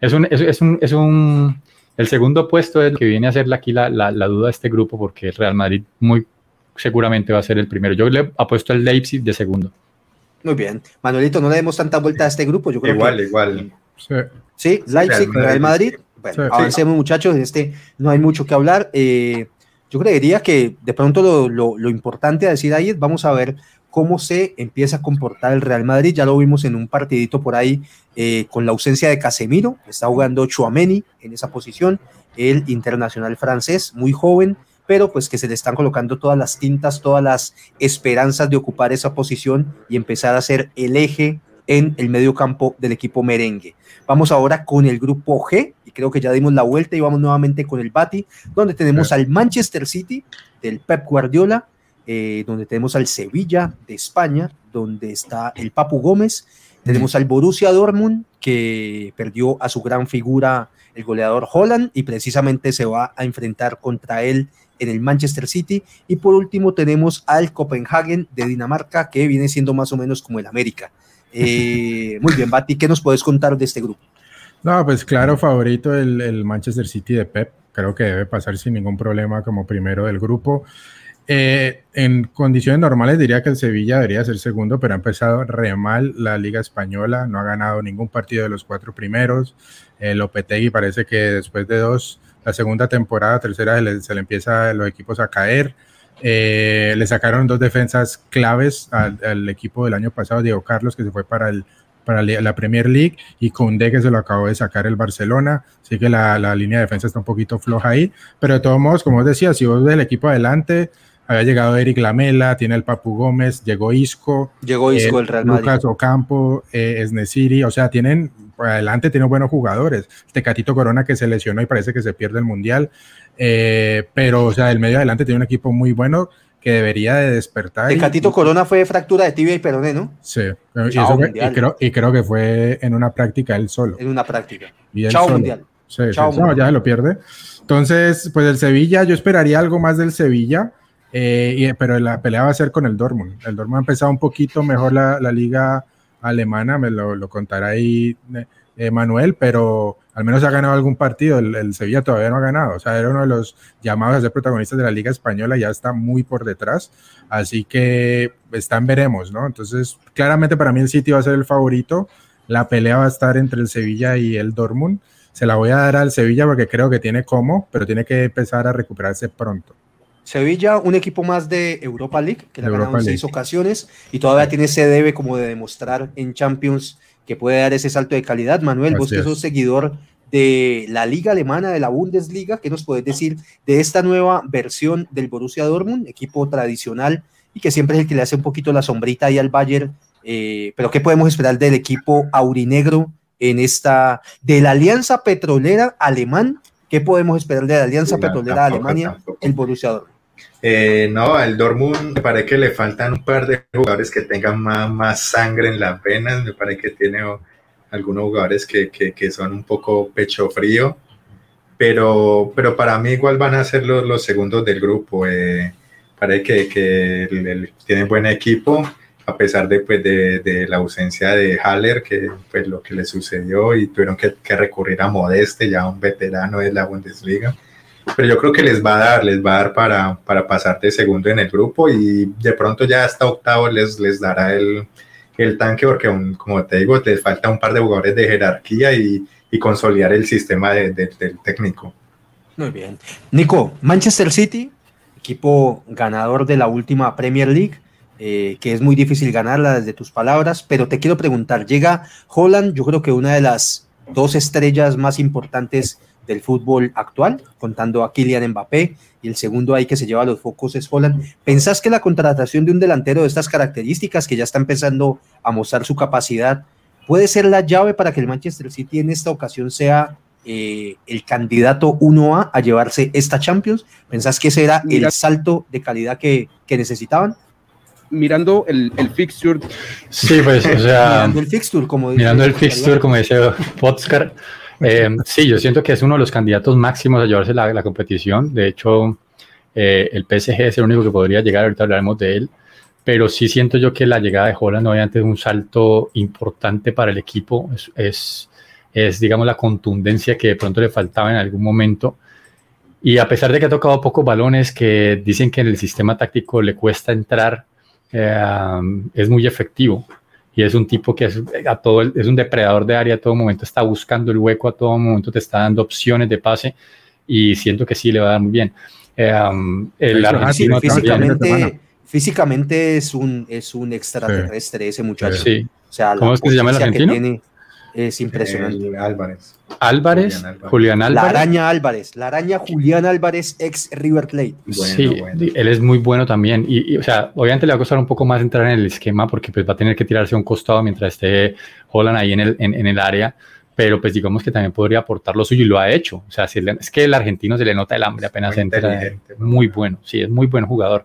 Es un, es, es un, es un, el segundo puesto es lo que viene a ser aquí la, la, la duda de este grupo, porque el Real Madrid muy seguramente va a ser el primero. Yo le apuesto al Leipzig de segundo. Muy bien. Manuelito, no le demos tanta vuelta a este grupo. Yo creo Igual, que igual. Sí. Sí, Leipzig, Real Real Madrid. Madrid. Bueno, Sí. avancemos muchachos, en este no hay mucho que hablar. Eh, yo creería que de pronto lo, lo- lo importante a decir ahí es vamos a ver cómo se empieza a comportar el Real Madrid. Ya lo vimos en un partidito por ahí eh, con la ausencia de Casemiro. Está jugando Chouameni en esa posición, el internacional francés, muy joven, pero pues que se le están colocando todas las tintas, todas las esperanzas de ocupar esa posición y empezar a ser el eje en el medio campo del equipo merengue. Vamos ahora con el grupo G, y creo que ya dimos la vuelta y vamos nuevamente con el Bati, donde tenemos al Manchester City del Pep Guardiola, eh, donde tenemos al Sevilla de España, donde está el Papu Gómez, tenemos al Borussia Dortmund, que perdió a su gran figura, el goleador Holland, y precisamente se va a enfrentar contra él en el Manchester City. Y por último tenemos al Copenhagen de Dinamarca, que viene siendo más o menos como el América. Eh, muy bien, Bati, ¿qué nos puedes contar de este grupo? No, pues claro, favorito el, Manchester City de Pep. Creo que debe pasar sin ningún problema como primero del grupo. Eh, en condiciones normales diría que el Sevilla debería ser segundo, pero ha empezado re mal la Liga Española. No ha ganado ningún partido de los cuatro primeros. El Lopetegui parece que después de dos, la segunda temporada, tercera, se le, se le empieza los equipos a caer. Eh, le sacaron dos defensas claves al, equipo del año pasado, Diego Carlos, que se fue para, el, para la Premier League, y Conde, que se lo acabó de sacar el Barcelona. Así que la, la, línea de defensa está un poquito floja ahí. Pero de todos modos, como os decía, si vos del equipo adelante, había llegado Eric Lamela, tiene el Papu Gómez, llegó Isco. Llegó Isco eh, el Real Madrid. Lucas Ocampo, eh, Esnesiri, o sea, tienen, adelante tienen buenos jugadores. Tecatito Corona que se lesionó y parece que se pierde el Mundial. Eh, pero, o sea, el medio adelante tiene un equipo muy bueno que debería de despertar. Tecatito Corona fue fractura de tibia y peroné, ¿no? Sí, y, fue, y, creo, y, creo, que fue en una práctica él solo. En una práctica. Y Chao solo. Mundial. Sí, Chao sí, no, ya se lo pierde. Entonces, pues el Sevilla, yo esperaría algo más del Sevilla, eh, y, pero la pelea va a ser con el Dortmund. El Dortmund ha empezado un poquito mejor la, la liga alemana, me lo, lo contará ahí eh, Manuel, pero al menos ha ganado algún partido. El, Sevilla todavía no ha ganado. O sea, era uno de los llamados a ser protagonistas de la Liga Española, ya está muy por detrás. Así que están, veremos, ¿no? Entonces, claramente para mí el City va a ser el favorito. La pelea va a estar entre el Sevilla y el Dortmund. Se la voy a dar al Sevilla porque creo que tiene como, pero tiene que empezar a recuperarse pronto. Sevilla, un equipo más de Europa League, que le ha ganado en seis ocasiones y todavía tiene ese debe como de demostrar en Champions que puede dar ese salto de calidad. Manuel, Así vos que sos seguidor de la liga alemana, de la Bundesliga, ¿qué nos puedes decir de esta nueva versión del Borussia Dortmund, equipo tradicional y que siempre es el que le hace un poquito la sombrita ahí al Bayern? Eh, pero ¿qué podemos esperar del equipo aurinegro en esta, de la Alianza Petrolera Alemán? ¿Qué podemos esperar de la Alianza sí, Petrolera tampoco, Alemania, tampoco. el Borussia Dortmund? Eh, no, al Dortmund me parece que le faltan un par de jugadores que tengan más, más sangre en las venas. Me parece que tiene algunos jugadores que, que, que, son un poco pecho frío. Pero, pero para mí igual van a ser los, los segundos del grupo. Eh, parece que, que el, el, tienen buen equipo, a pesar de, pues, de, de, la ausencia de Haller, que pues lo que le sucedió y tuvieron que, que recurrir a Modeste, ya un veterano de la Bundesliga pero yo creo que les va a dar, les va a dar para, para pasar de segundo en el grupo y de pronto ya hasta octavo les, les dará el, el tanque porque un, como te digo, les falta un par de jugadores de jerarquía y, y consolidar el sistema de, de, del técnico. Muy bien. Nico, Manchester City, equipo ganador de la última Premier League, eh, que es muy difícil ganarla desde tus palabras, pero te quiero preguntar, llega Holland, yo creo que una de las dos estrellas más importantes del fútbol actual, contando a Kylian Mbappé, y el segundo ahí que se lleva los focos es Holland. ¿Pensás que la contratación de un delantero de estas características, que ya está empezando a mostrar su capacidad, puede ser la llave para que el Manchester City en esta ocasión sea eh, el candidato 1A a llevarse esta Champions? ¿Pensás que ese era el salto de calidad que, que necesitaban? Mirando el, el, fixture. Sí, pues, o sea. mirando el fixture, como dice. Mirando el fixture, como dice Potscar. Eh, sí, yo siento que es uno de los candidatos máximos a llevarse la, la competición. De hecho, eh, el PSG es el único que podría llegar, ahorita hablaremos de él. Pero sí siento yo que la llegada de Holland obviamente es un salto importante para el equipo. Es, es, es, digamos, la contundencia que de pronto le faltaba en algún momento. Y a pesar de que ha tocado pocos balones, que dicen que en el sistema táctico le cuesta entrar, eh, es muy efectivo y es un tipo que es, a todo, es un depredador de área, a todo momento está buscando el hueco, a todo momento te está dando opciones de pase y siento que sí le va a dar muy bien. Eh, el argentino físicamente, físicamente es un, es un extraterrestre sí. ese muchacho. Sí. O sea, ¿Cómo es que se llama el argentino? Tiene, Es impresionante. El Álvarez. Álvarez, Julián Álvarez. Julián La araña Álvarez, la araña Julián Álvarez, ex River Plate. Bueno, sí, bueno. él es muy bueno también. Y, y, o sea, obviamente le va a costar un poco más entrar en el esquema porque pues va a tener que tirarse a un costado mientras esté Holland ahí en el, en, en el área. Pero pues digamos que también podría aportar lo suyo y lo ha hecho. O sea, si le- es que el argentino se le nota el hambre apenas Muy entra. Muy bueno, sí, es muy buen jugador.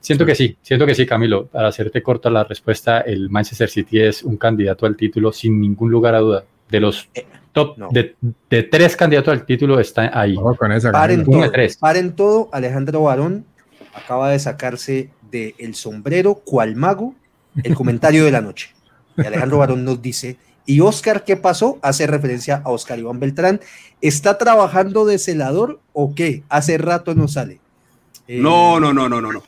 Siento que sí, siento que sí, Camilo. Para hacerte corta la respuesta, el Manchester City es un candidato al título sin ningún lugar a duda. De los Eh, top, no. de, de tres candidatos al título está ahí. Ojo con esa. Paren de todo, tres. paren todo. Alejandro Barón acaba de sacarse del el sombrero cual mago el comentario de la noche. Y Alejandro Barón nos dice, ¿y Oscar qué pasó? Hace referencia a Oscar Iván Beltrán. ¿Está trabajando de celador o qué? Hace rato no sale. Eh, No, no, no, no, no, no.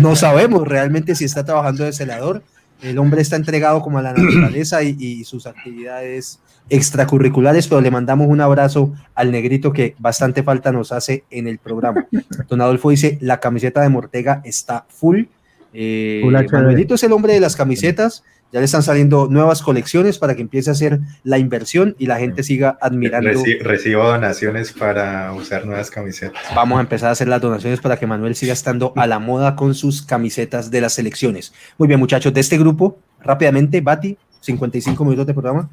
No sabemos realmente si está trabajando de celador. El hombre está entregado como a la naturaleza y, y sus actividades extracurriculares, pero le mandamos un abrazo al negrito que bastante falta nos hace en el programa. Don Adolfo dice, la camiseta de Mortega está full. Eh. Manuelito es el hombre de las camisetas. Ya le están saliendo nuevas colecciones para que empiece a hacer la inversión y la gente siga admirando. Reci- recibo donaciones para usar nuevas camisetas. Vamos a empezar a hacer las donaciones para que Manuel siga estando a la moda con sus camisetas de las selecciones. Muy bien, muchachos, de este grupo, rápidamente, Bati, 55 minutos de programa.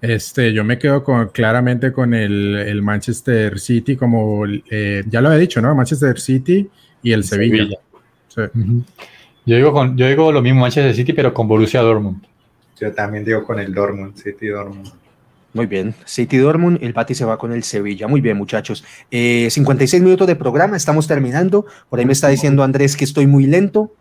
Este, yo me quedo con, claramente con el, el Manchester City, como eh, ya lo he dicho, ¿no? Manchester City y el Sevilla. Sevilla. Sí. Yo digo, con, yo digo lo mismo Manchester City, pero con Borussia Dortmund. Yo también digo con el Dortmund, City Dortmund. Muy bien, City Dortmund, el Bati se va con el Sevilla. Muy bien, muchachos. Eh, 56 minutos de programa, estamos terminando. Por ahí me está diciendo Andrés que estoy muy lento.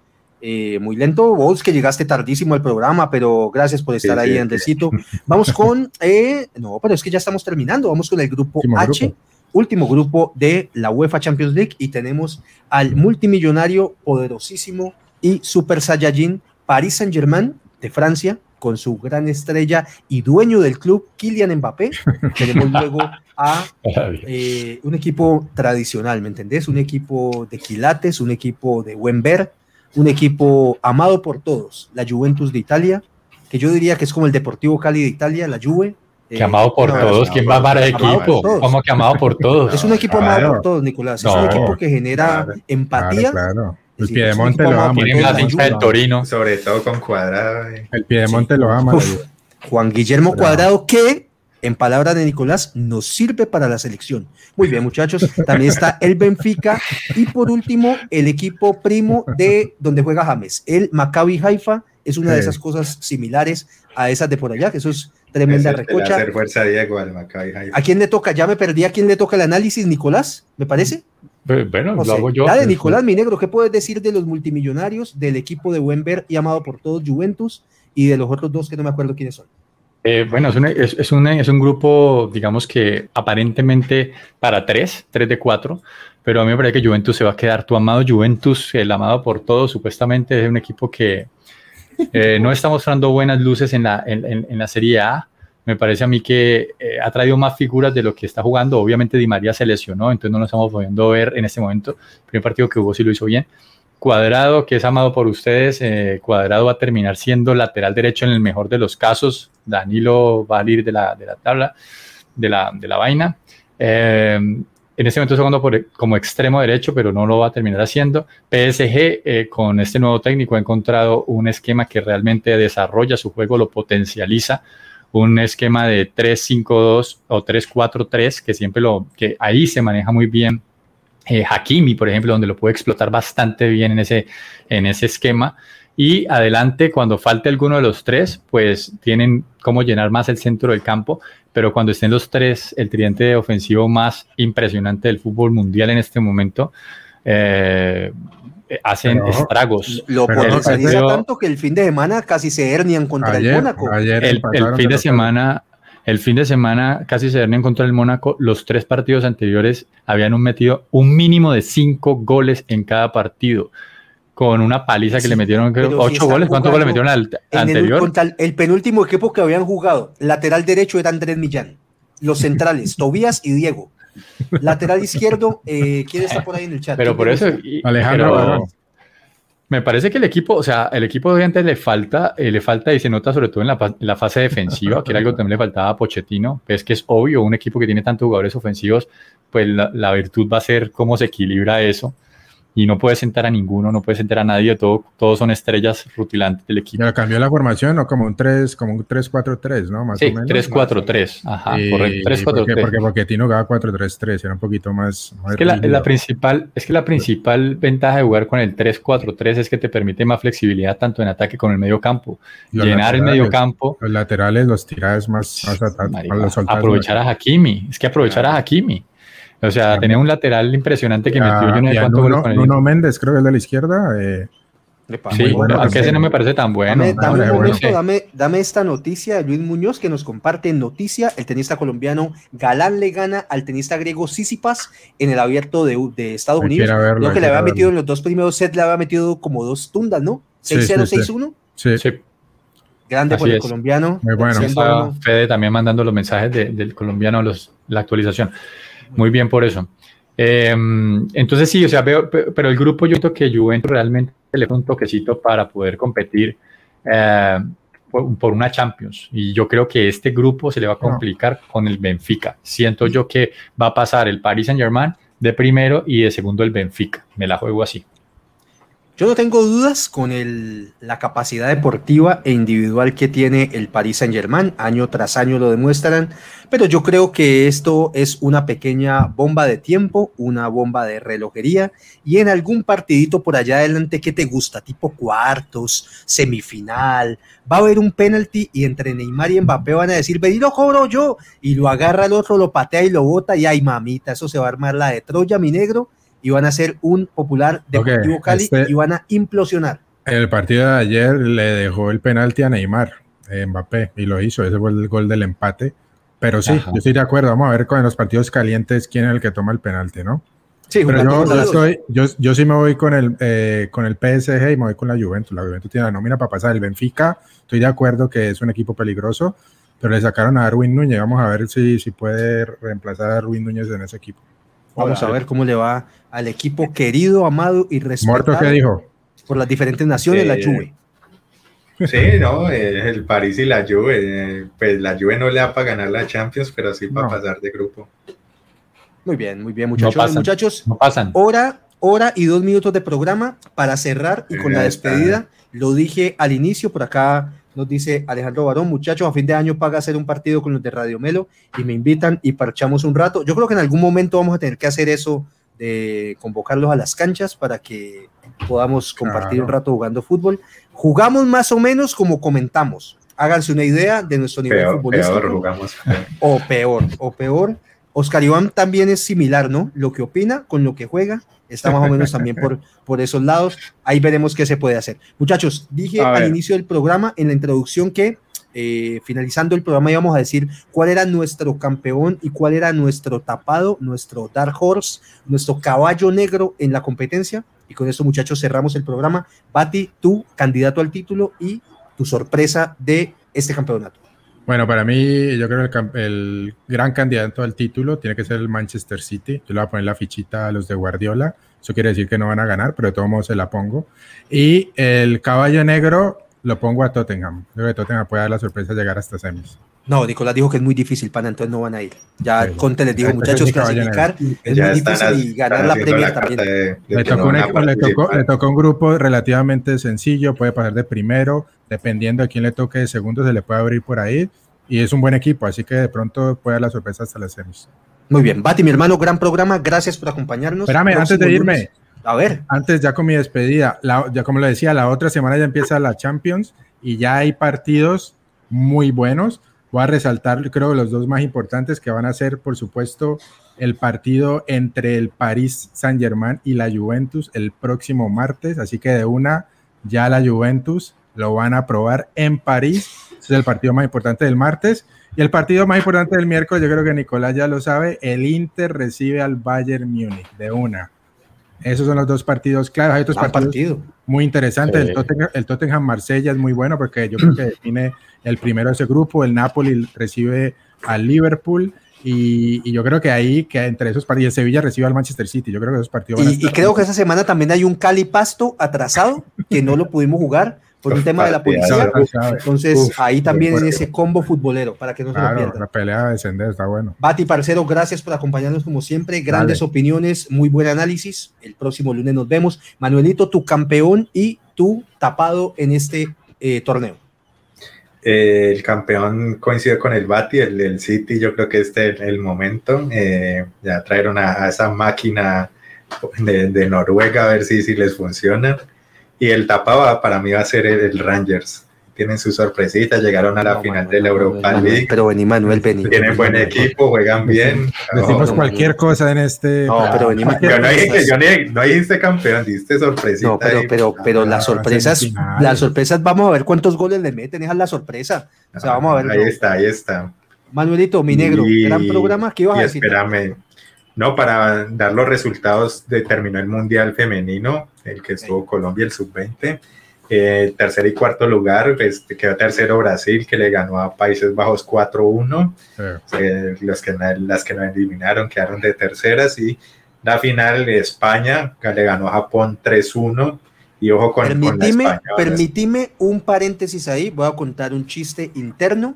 Eh, muy lento, vos que llegaste tardísimo al programa, pero gracias por estar Sí, ahí, sí, sí. Andresito. Vamos con, eh, no, pero es que ya estamos terminando, vamos con el grupo Último H, grupo. último grupo de la UEFA Champions League y tenemos al multimillonario, poderosísimo y super saiyajin Paris Saint Germain de Francia con su gran estrella y dueño del club, Kylian Mbappé. Tenemos luego a eh, un equipo tradicional, ¿me entendés? Un equipo de quilates, un equipo de buen ver, un equipo amado por todos, la Juventus de Italia, que yo diría que es como el Deportivo Cali de Italia, la Juve. Que Eh, amado por no, todos. ¿Quién va a amar al equipo? ¿Cómo que amado por todos? Es un equipo Claro. amado por todos, Nicolás. Es un equipo que genera Claro. empatía. Claro, claro. El Sí, es un Piedemonte lo ama. la hincha del. Torino. Sobre todo con Cuadrado. eh. El Piedemonte lo ama. Juan Guillermo Bravo. Cuadrado, que en palabras de Nicolás nos sirve para la selección. Muy bien, muchachos. También está el Benfica y por último el equipo primo de donde juega James, el Maccabi Haifa. Es una de esas cosas similares a esas de por allá, que eso es tremenda recocha. hacer fuerza a Diego al Maccabi Haifa. ¿A quién le toca? Ya me perdí. ¿A quién le toca el análisis, Nicolás? ¿Me parece? Bueno, No lo hago yo. Dale, Pues, Nicolás, mi negro, ¿qué puedes decir de los multimillonarios, del equipo de Wenber y amado por todos, Juventus, y de los otros dos que no me acuerdo quiénes son? Eh, bueno, es un, es, es un, es un grupo, digamos que aparentemente para tres, tres de cuatro, pero a mí me parece que Juventus se va a quedar. Tu amado Juventus, el amado por todos, supuestamente es un equipo que eh, no está mostrando buenas luces en la, en, en- en la Serie A. Me parece a mí que eh, ha traído más figuras de lo que está jugando. Obviamente Di María se lesionó, entonces no lo estamos pudiendo ver en este momento. El primer partido que hubo sí lo hizo bien. Cuadrado, que es amado por ustedes, eh, Cuadrado va a terminar siendo lateral derecho en el mejor de los casos. Danilo va a salir de la, de la tabla, de la, de la vaina. Eh, en este momento jugando por- como extremo derecho, pero no lo va a terminar haciendo. PSG, eh, con este nuevo técnico, ha encontrado un esquema que realmente desarrolla su juego, lo potencializa. Un esquema de 3-5-2 o 3-4-3, que siempre lo, que ahí se maneja muy bien eh, Hakimi, por ejemplo, donde lo puede explotar bastante bien en ese, en ese esquema. Y adelante, cuando falte alguno de los tres, pues tienen cómo llenar más el centro del campo. Pero cuando estén los tres, el tridente ofensivo más impresionante del fútbol mundial en este momento, eh, hacen Pero- estragos. Lo Pero potencializa tanto que el fin de semana casi se hernian contra el Mónaco. ayer El, fin de semana, el fin de semana casi se en contra el Mónaco. Los tres partidos anteriores habían un metido un mínimo de cinco goles en cada partido. Con una paliza que Sí, le metieron creo, si ocho goles. ¿Cuántos goles metieron al En el, anterior? contra el, el penúltimo equipo que habían jugado, lateral derecho era Andrés Millán. Los centrales, Tobías y Diego. Lateral izquierdo, eh, ¿quién está por ahí en el chat? Pero ¿Quién por eso. y- Alejandro pero-. Me parece que el equipo, o sea, el equipo obviamente le falta, eh, le falta y se nota sobre todo en la, en la fase defensiva, que era algo que también le faltaba a Pochettino. Es que es obvio, un equipo que tiene tantos jugadores ofensivos, pues la, la virtud va a ser cómo se equilibra eso y no puede sentar a ninguno, no puede sentar a nadie, todo, todos son estrellas rutilantes del equipo. Pero cambió la formación, ¿no? Como un 3, como un 3-4-3, ¿no? Más sí, o menos. 3-4-3, ajá, correcto, 3-4-3. Porque, porque Pochettino jugaba 4-3-3, era un poquito más... más es, que la, la, principal, es que la principal ventaja de jugar con el 3-4-3 es que te permite más flexibilidad tanto en ataque como en el medio campo. Los Llenar el medio campo. Los laterales, los tiradas más... más marica, los aprovechar a Hakimi, es que aprovechar a Hakimi. O sea, tenía un lateral impresionante que metió yo no sé cuánto Nuno, con Nuno Méndez, creo que es de la izquierda. Eh, sí, bueno, aunque ese no me parece tan bueno. Dame, dame un momento, dame, dame, esta noticia de Luis Muñoz que nos comparte noticia. El tenista colombiano Galán le gana al tenista griego Sisipas en el abierto de, de Estados Unidos. Verlo, Lo que le había metido en los dos primeros sets, le había metido como dos tundas, ¿no? 6-0, sí, 6-1. Sí. sí. Grande Así por el es. colombiano. Muy bueno. Está Fede también mandando los mensajes de, del colombiano, los, la actualización. Muy bien por eso. Eh, entonces sí, o sea, veo, pero el grupo yo creo que Juventus realmente le da un toquecito para poder competir eh, por, por, una Champions. Y yo creo que este grupo se le va a complicar no. con el Benfica. Siento yo que va a pasar el Paris Saint Germain de primero y de segundo el Benfica. Me la juego así. Yo no tengo dudas con el, la capacidad deportiva e individual que tiene el Paris Saint Germain, año tras año lo demuestran, pero yo creo que esto es una pequeña bomba de tiempo, una bomba de relojería, y en algún partidito por allá adelante que te gusta, tipo cuartos, semifinal, va a haber un penalti y entre Neymar y Mbappé van a decir, vení lo cobro yo, y lo agarra el otro, lo patea y lo bota, y ay mamita, eso se va a armar la de Troya, mi negro, y van a ser un popular Deportivo okay, Cali este, y van a implosionar. El partido de ayer le dejó el penalti a Neymar, eh, Mbappé, y lo hizo, ese fue el gol del empate. Pero sí, Ajá. yo estoy de acuerdo, vamos a ver con los partidos calientes quién es el que toma el penalti, ¿no? Sí, pero yo, yo, estoy, yo, yo, sí me voy con el, eh, con el PSG y me voy con la Juventus. La Juventus tiene la nómina para pasar. El Benfica, estoy de acuerdo que es un equipo peligroso, pero le sacaron a Darwin Núñez. Vamos a ver si, si puede reemplazar a Darwin Núñez en ese equipo. Vamos a ver cómo le va al equipo querido, amado y respetado. ¿Muerto qué dijo? Por las diferentes naciones, eh, la Juve. Sí, no, el París y la Juve. Eh, pues la Juve no le da para ganar la Champions, pero sí para no. pasar de grupo. Muy bien, muy bien, muchachos. No pasan, muchachos, no pasan. Hora, hora y dos minutos de programa para cerrar y con la despedida. Lo dije al inicio, por acá nos dice Alejandro Barón, muchachos, a fin de año paga hacer un partido con los de Radio Melo y me invitan y parchamos un rato. Yo creo que en algún momento vamos a tener que hacer eso de convocarlos a las canchas para que podamos compartir claro. un rato jugando fútbol. Jugamos más o menos como comentamos. Háganse una idea de nuestro nivel peor, futbolístico. Peor jugamos. O peor, o peor. Oscar Iván también es similar, ¿no? Lo que opina con lo que juega está más o menos también por, por esos lados. Ahí veremos qué se puede hacer. Muchachos, dije al inicio del programa, en la introducción, que eh, finalizando el programa íbamos a decir cuál era nuestro campeón y cuál era nuestro tapado, nuestro Dark Horse, nuestro caballo negro en la competencia. Y con eso, muchachos, cerramos el programa. Bati, tú, candidato al título y tu sorpresa de este campeonato. Bueno, para mí, yo creo que el, el, gran candidato al título tiene que ser el Manchester City. Yo le voy a poner la fichita a los de Guardiola. Eso quiere decir que no van a ganar, pero de todos modos se la pongo. Y el caballo negro lo pongo a Tottenham. Creo que Tottenham puede dar la sorpresa de llegar hasta semis. No, Nicolás dijo que es muy difícil, pana, entonces no van a ir. Ya sí. Conte les dijo, muchachos, clasificar es muy difícil y ganar la Premier la también. De, de le, tocó un, le, tocó, le, tocó un, grupo relativamente sencillo, puede pasar de primero, dependiendo de quién le toque de segundo, se le puede abrir por ahí y es un buen equipo, así que de pronto puede dar la sorpresa hasta las semis. Muy bien, Bati, mi hermano, gran programa, gracias por acompañarnos. Espérame, antes de irme, lunes. a ver. Antes ya con mi despedida, la, ya como lo decía, la otra semana ya empieza la Champions y ya hay partidos muy buenos. Voy a resaltar, creo, los dos más importantes que van a ser, por supuesto, el partido entre el París Saint Germain y la Juventus el próximo martes. Así que de una, ya la Juventus lo van a probar en París. Ese es el partido más importante del martes. Y el partido más importante del miércoles, yo creo que Nicolás ya lo sabe, el Inter recibe al Bayern Múnich de una. Esos son los dos partidos claros. Hay otros Gran partidos partido. muy interesantes. Sí. El, Tottenham, el Tottenham Marsella es muy bueno porque yo creo que define el primero de ese grupo. El Napoli recibe al Liverpool Y, y yo creo que ahí, que entre esos partidos, Sevilla recibe al Manchester City. Yo creo que esos partidos van a Y, y estar- creo que esa semana también hay un Cali Pasto atrasado que no lo pudimos jugar por un tema de la policía. Entonces, Uf, ahí también en ese combo futbolero, para que no se lo Claro, pierdan. la pelea de descender está bueno. Bati, parcero, gracias por acompañarnos como siempre. Grandes Dale. opiniones, muy buen análisis. El próximo lunes nos vemos. Manuelito, tu campeón y tu tapado en este eh, torneo. Eh, el campeón coincide con el Bati, el del City, yo creo que este es el momento. Eh, ya trajeron a, a esa máquina de, de Noruega a ver si, si les funciona. Y el tapaba para mí va a ser el, el Rangers. Tienen su sorpresita, llegaron a la No, final Manuel, de la Europa Manuel, League. Pero vení, Manuel, vení. Tienen buen equipo, juegan bien. Decimos no, cualquier cosa en este. No, pero vení, Yo no dije, Manuel. yo no, no dijiste campeón, dijiste sorpresita. No, pero, pero, pero las Ah, sorpresas, las sorpresas, vamos a ver cuántos goles le meten, esa es la sorpresa. O sea, vamos a ver. Ahí está, ahí está. Manuelito, mi negro, Y- gran programa, ¿qué ibas a decir? espérame. No, para dar los resultados, determinó el Mundial Femenino, el que estuvo Colombia, el Sub-20. Eh, tercer y cuarto lugar, pues, quedó tercero Brasil, que le ganó a Países Bajos 4-1. Eh, Eh, los que, no- las que no eliminaron quedaron de terceras. Y la final, España, que le ganó a Japón 3-1. Y ojo con, con la Permitime, permitime un paréntesis ahí, voy a contar un chiste interno.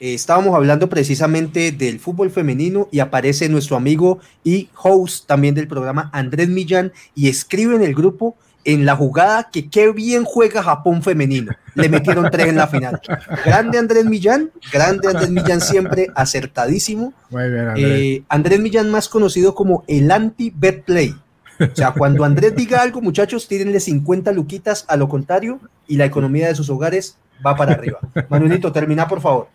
Eh, estábamos hablando precisamente del fútbol femenino y aparece nuestro amigo y host también del programa Andrés Millán y escribe en el grupo en la jugada que qué bien juega Japón femenino. Le metieron tres en la final. Grande Andrés Millán, grande Andrés Millán siempre acertadísimo. muy bien, Andrés. Eh, Andrés Millán, más conocido como el anti-bet play. O sea, cuando Andrés diga algo, muchachos, tírenle 50 luquitas a lo contrario y la economía de sus hogares va para arriba. Manuelito, termina, por favor.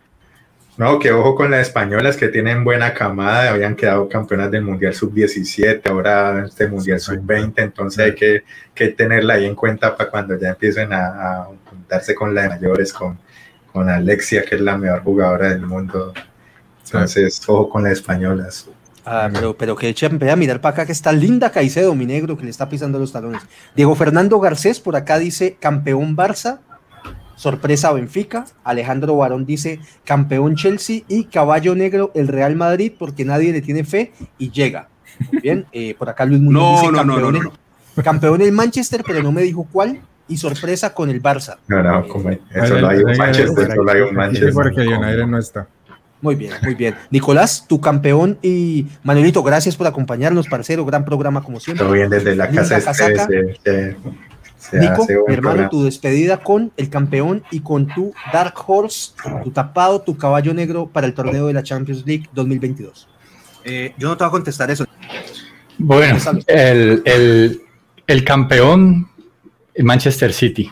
No, que ojo con las españolas que tienen buena camada, habían quedado campeonas del Mundial Sub-17, ahora este Mundial Sí, Sub-20, entonces hay que, que tenerla ahí en cuenta para cuando ya empiecen a, a juntarse con las mayores, con, con Alexia, que es la mejor jugadora del mundo. Entonces, ojo con las españolas. Ah, pero, pero que echen, vea, mirar para acá que está linda Caicedo, mi negro, que le está pisando los talones. Diego Fernando Garcés por acá dice campeón Barça, sorpresa Benfica. Alejandro Barón dice campeón Chelsea y caballo negro el Real Madrid porque nadie le tiene fe y llega. Muy bien, eh, por acá Luis Muñoz No, dice no, no, campeón, no, el- campeón el Manchester, pero no me dijo cuál. Y sorpresa con el Barça. No, no, como, solo hay un Manchester, solo hay un Manchester. porque United no está. Muy bien, muy bien. Nicolás, tu campeón y Manuelito, gracias por acompañarnos, parcero. Gran programa como siempre. Todo bien desde la Linda casa casaca. se- se Nico, mi hermano, programa. tu despedida con el campeón y con tu Dark Horse, tu tapado, tu caballo negro para el torneo de la Champions League 2022. Eh, yo no te voy a contestar eso. Bueno, el, el, el campeón Manchester City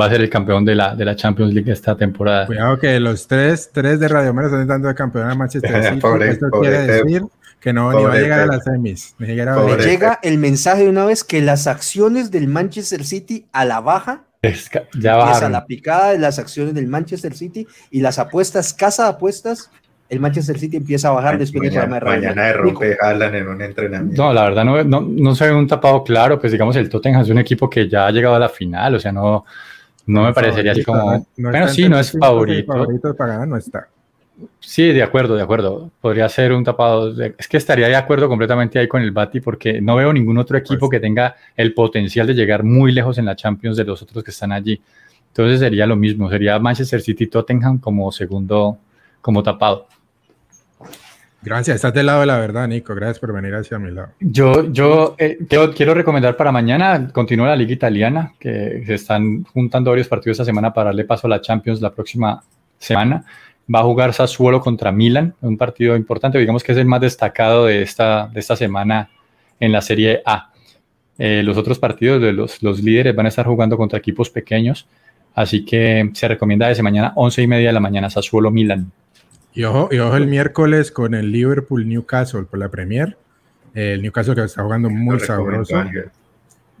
va a ser el campeón de la, de la Champions League esta temporada. Cuidado que los tres, tres de Radio Mero están dando de campeón a Manchester City. Pobre- Esto pobre quiere decir que no ni va a llegar a las semis. Ni siquiera va a Pobre Me. Pep. llega el mensaje de una vez que las acciones del Manchester City a la baja, Es ca- ya bajaron. la picada de las acciones del Manchester City y las apuestas, casa de apuestas, el Manchester City empieza a bajar después del Mañana, programa de mañana de Nico. rompe Haaland en un entrenamiento. No, la verdad no, no, no se ve un tapado claro, pues digamos el Tottenham es un equipo que ya ha llegado a la final, o sea, no, no me parecería así como... Favorito, no bueno, sí, no es favorito. favoritos para ganar, no está. Sí, de acuerdo, de acuerdo. Podría ser un tapado. de- Es que estaría de acuerdo completamente ahí con el Bati porque no veo ningún otro equipo Pues- que tenga el potencial de llegar muy lejos en la Champions de los otros que están allí. Entonces sería lo mismo, sería Manchester City Tottenham como segundo, como tapado. Gracias, estás del lado de la verdad, Nico. Gracias por venir hacia mi lado. Yo, yo eh, quiero, quiero recomendar para mañana, continúa la Liga Italiana, que se están juntando varios partidos esta semana para darle paso a la Champions la próxima semana. Va a jugar Sassuolo contra Milan, un partido importante, digamos que es el más destacado de esta, de esta semana en la Serie A. Eh, los otros partidos de los, los líderes van a estar jugando contra equipos pequeños, así que se recomienda ese mañana, 11 y media de la mañana, Sassuolo-Milan. Y ojo, y ojo el miércoles con el Liverpool Newcastle por la Premier. El Newcastle que está jugando muy sabroso. Ángel.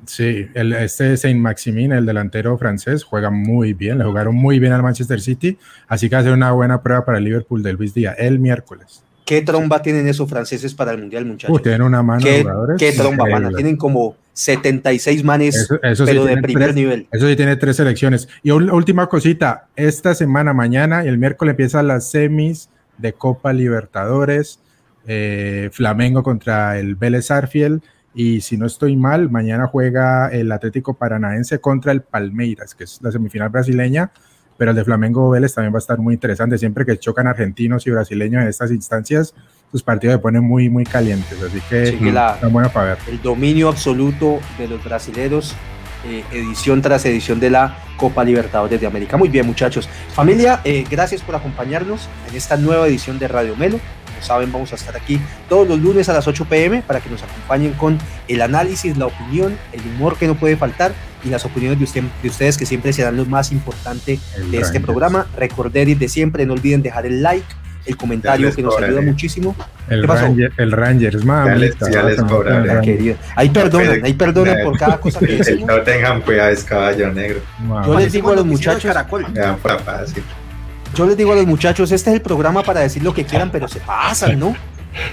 Sí, el, este Saint Maximin, el delantero francés, juega muy bien. Le jugaron muy bien al Manchester City. Así que va a ser una buena prueba para el Liverpool de Luis Díaz el miércoles. ¿Qué tromba tienen esos franceses para el Mundial, muchachos? Tienen una mano de ¿Qué, jugadores. qué tromba, mana? Tienen como 76 manes, Eso, eso sí pero de tiene primer tres- nivel. Eso sí tiene tres selecciones. Y última cosita, esta semana, mañana y el miércoles empiezan las semis de Copa Libertadores. eh, Flamengo contra el Vélez Arfiel y si no estoy mal, mañana juega el Atlético Paranaense contra el Palmeiras, que es la semifinal brasileña, pero el de Flamengo Vélez también va a estar muy interesante. Siempre que chocan argentinos y brasileños en estas instancias, sus partidos se ponen muy, muy calientes, así que, Sí, que la- está bueno para ver. el dominio absoluto de los brasileros, eh, edición tras edición de la Copa Libertadores de América. Muy bien, muchachos. Familia, eh, gracias por acompañarnos en esta nueva edición de Radio Melo. Saben, vamos a estar aquí todos los lunes a las 8 pm para que nos acompañen con el análisis, la opinión, el humor que no puede faltar y las opiniones de, usted- de ustedes que siempre serán lo más importante El de este programa. Recordar de siempre, no olviden dejar el like, el comentario les que nos cobraré. ayuda muchísimo. El, ¿Qué pasó? Ranger- el Rangers, mamita, les- ya les vas a cobraré. Ahí perdonan, ahí perdonan por cada cosa que El decimos. Tottenham cuidado es caballo negro. Mamá. Yo les digo a los muchachos, Caracol. Me dan por fácil. Yo les digo a los muchachos, este es el programa para decir lo que quieran, pero se pasan, ¿no?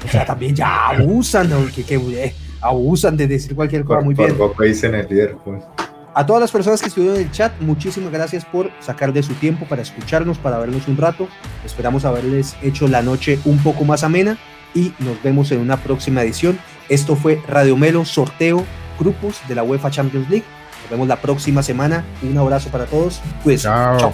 O sea, también ya abusan, ¿no? Que, que, eh, abusan de decir cualquier cosa. Por, Muy por bien. poco dicen el Liverpool. A todas las personas que estuvieron en el chat, muchísimas gracias por sacar de su tiempo para escucharnos, para vernos un rato. Esperamos haberles hecho la noche un poco más amena y nos vemos en una próxima edición. Esto fue Radio Melo, sorteo, grupos de la UEFA Champions League. Nos vemos la próxima semana. Un abrazo para todos. Cuídense. Chao. Chao.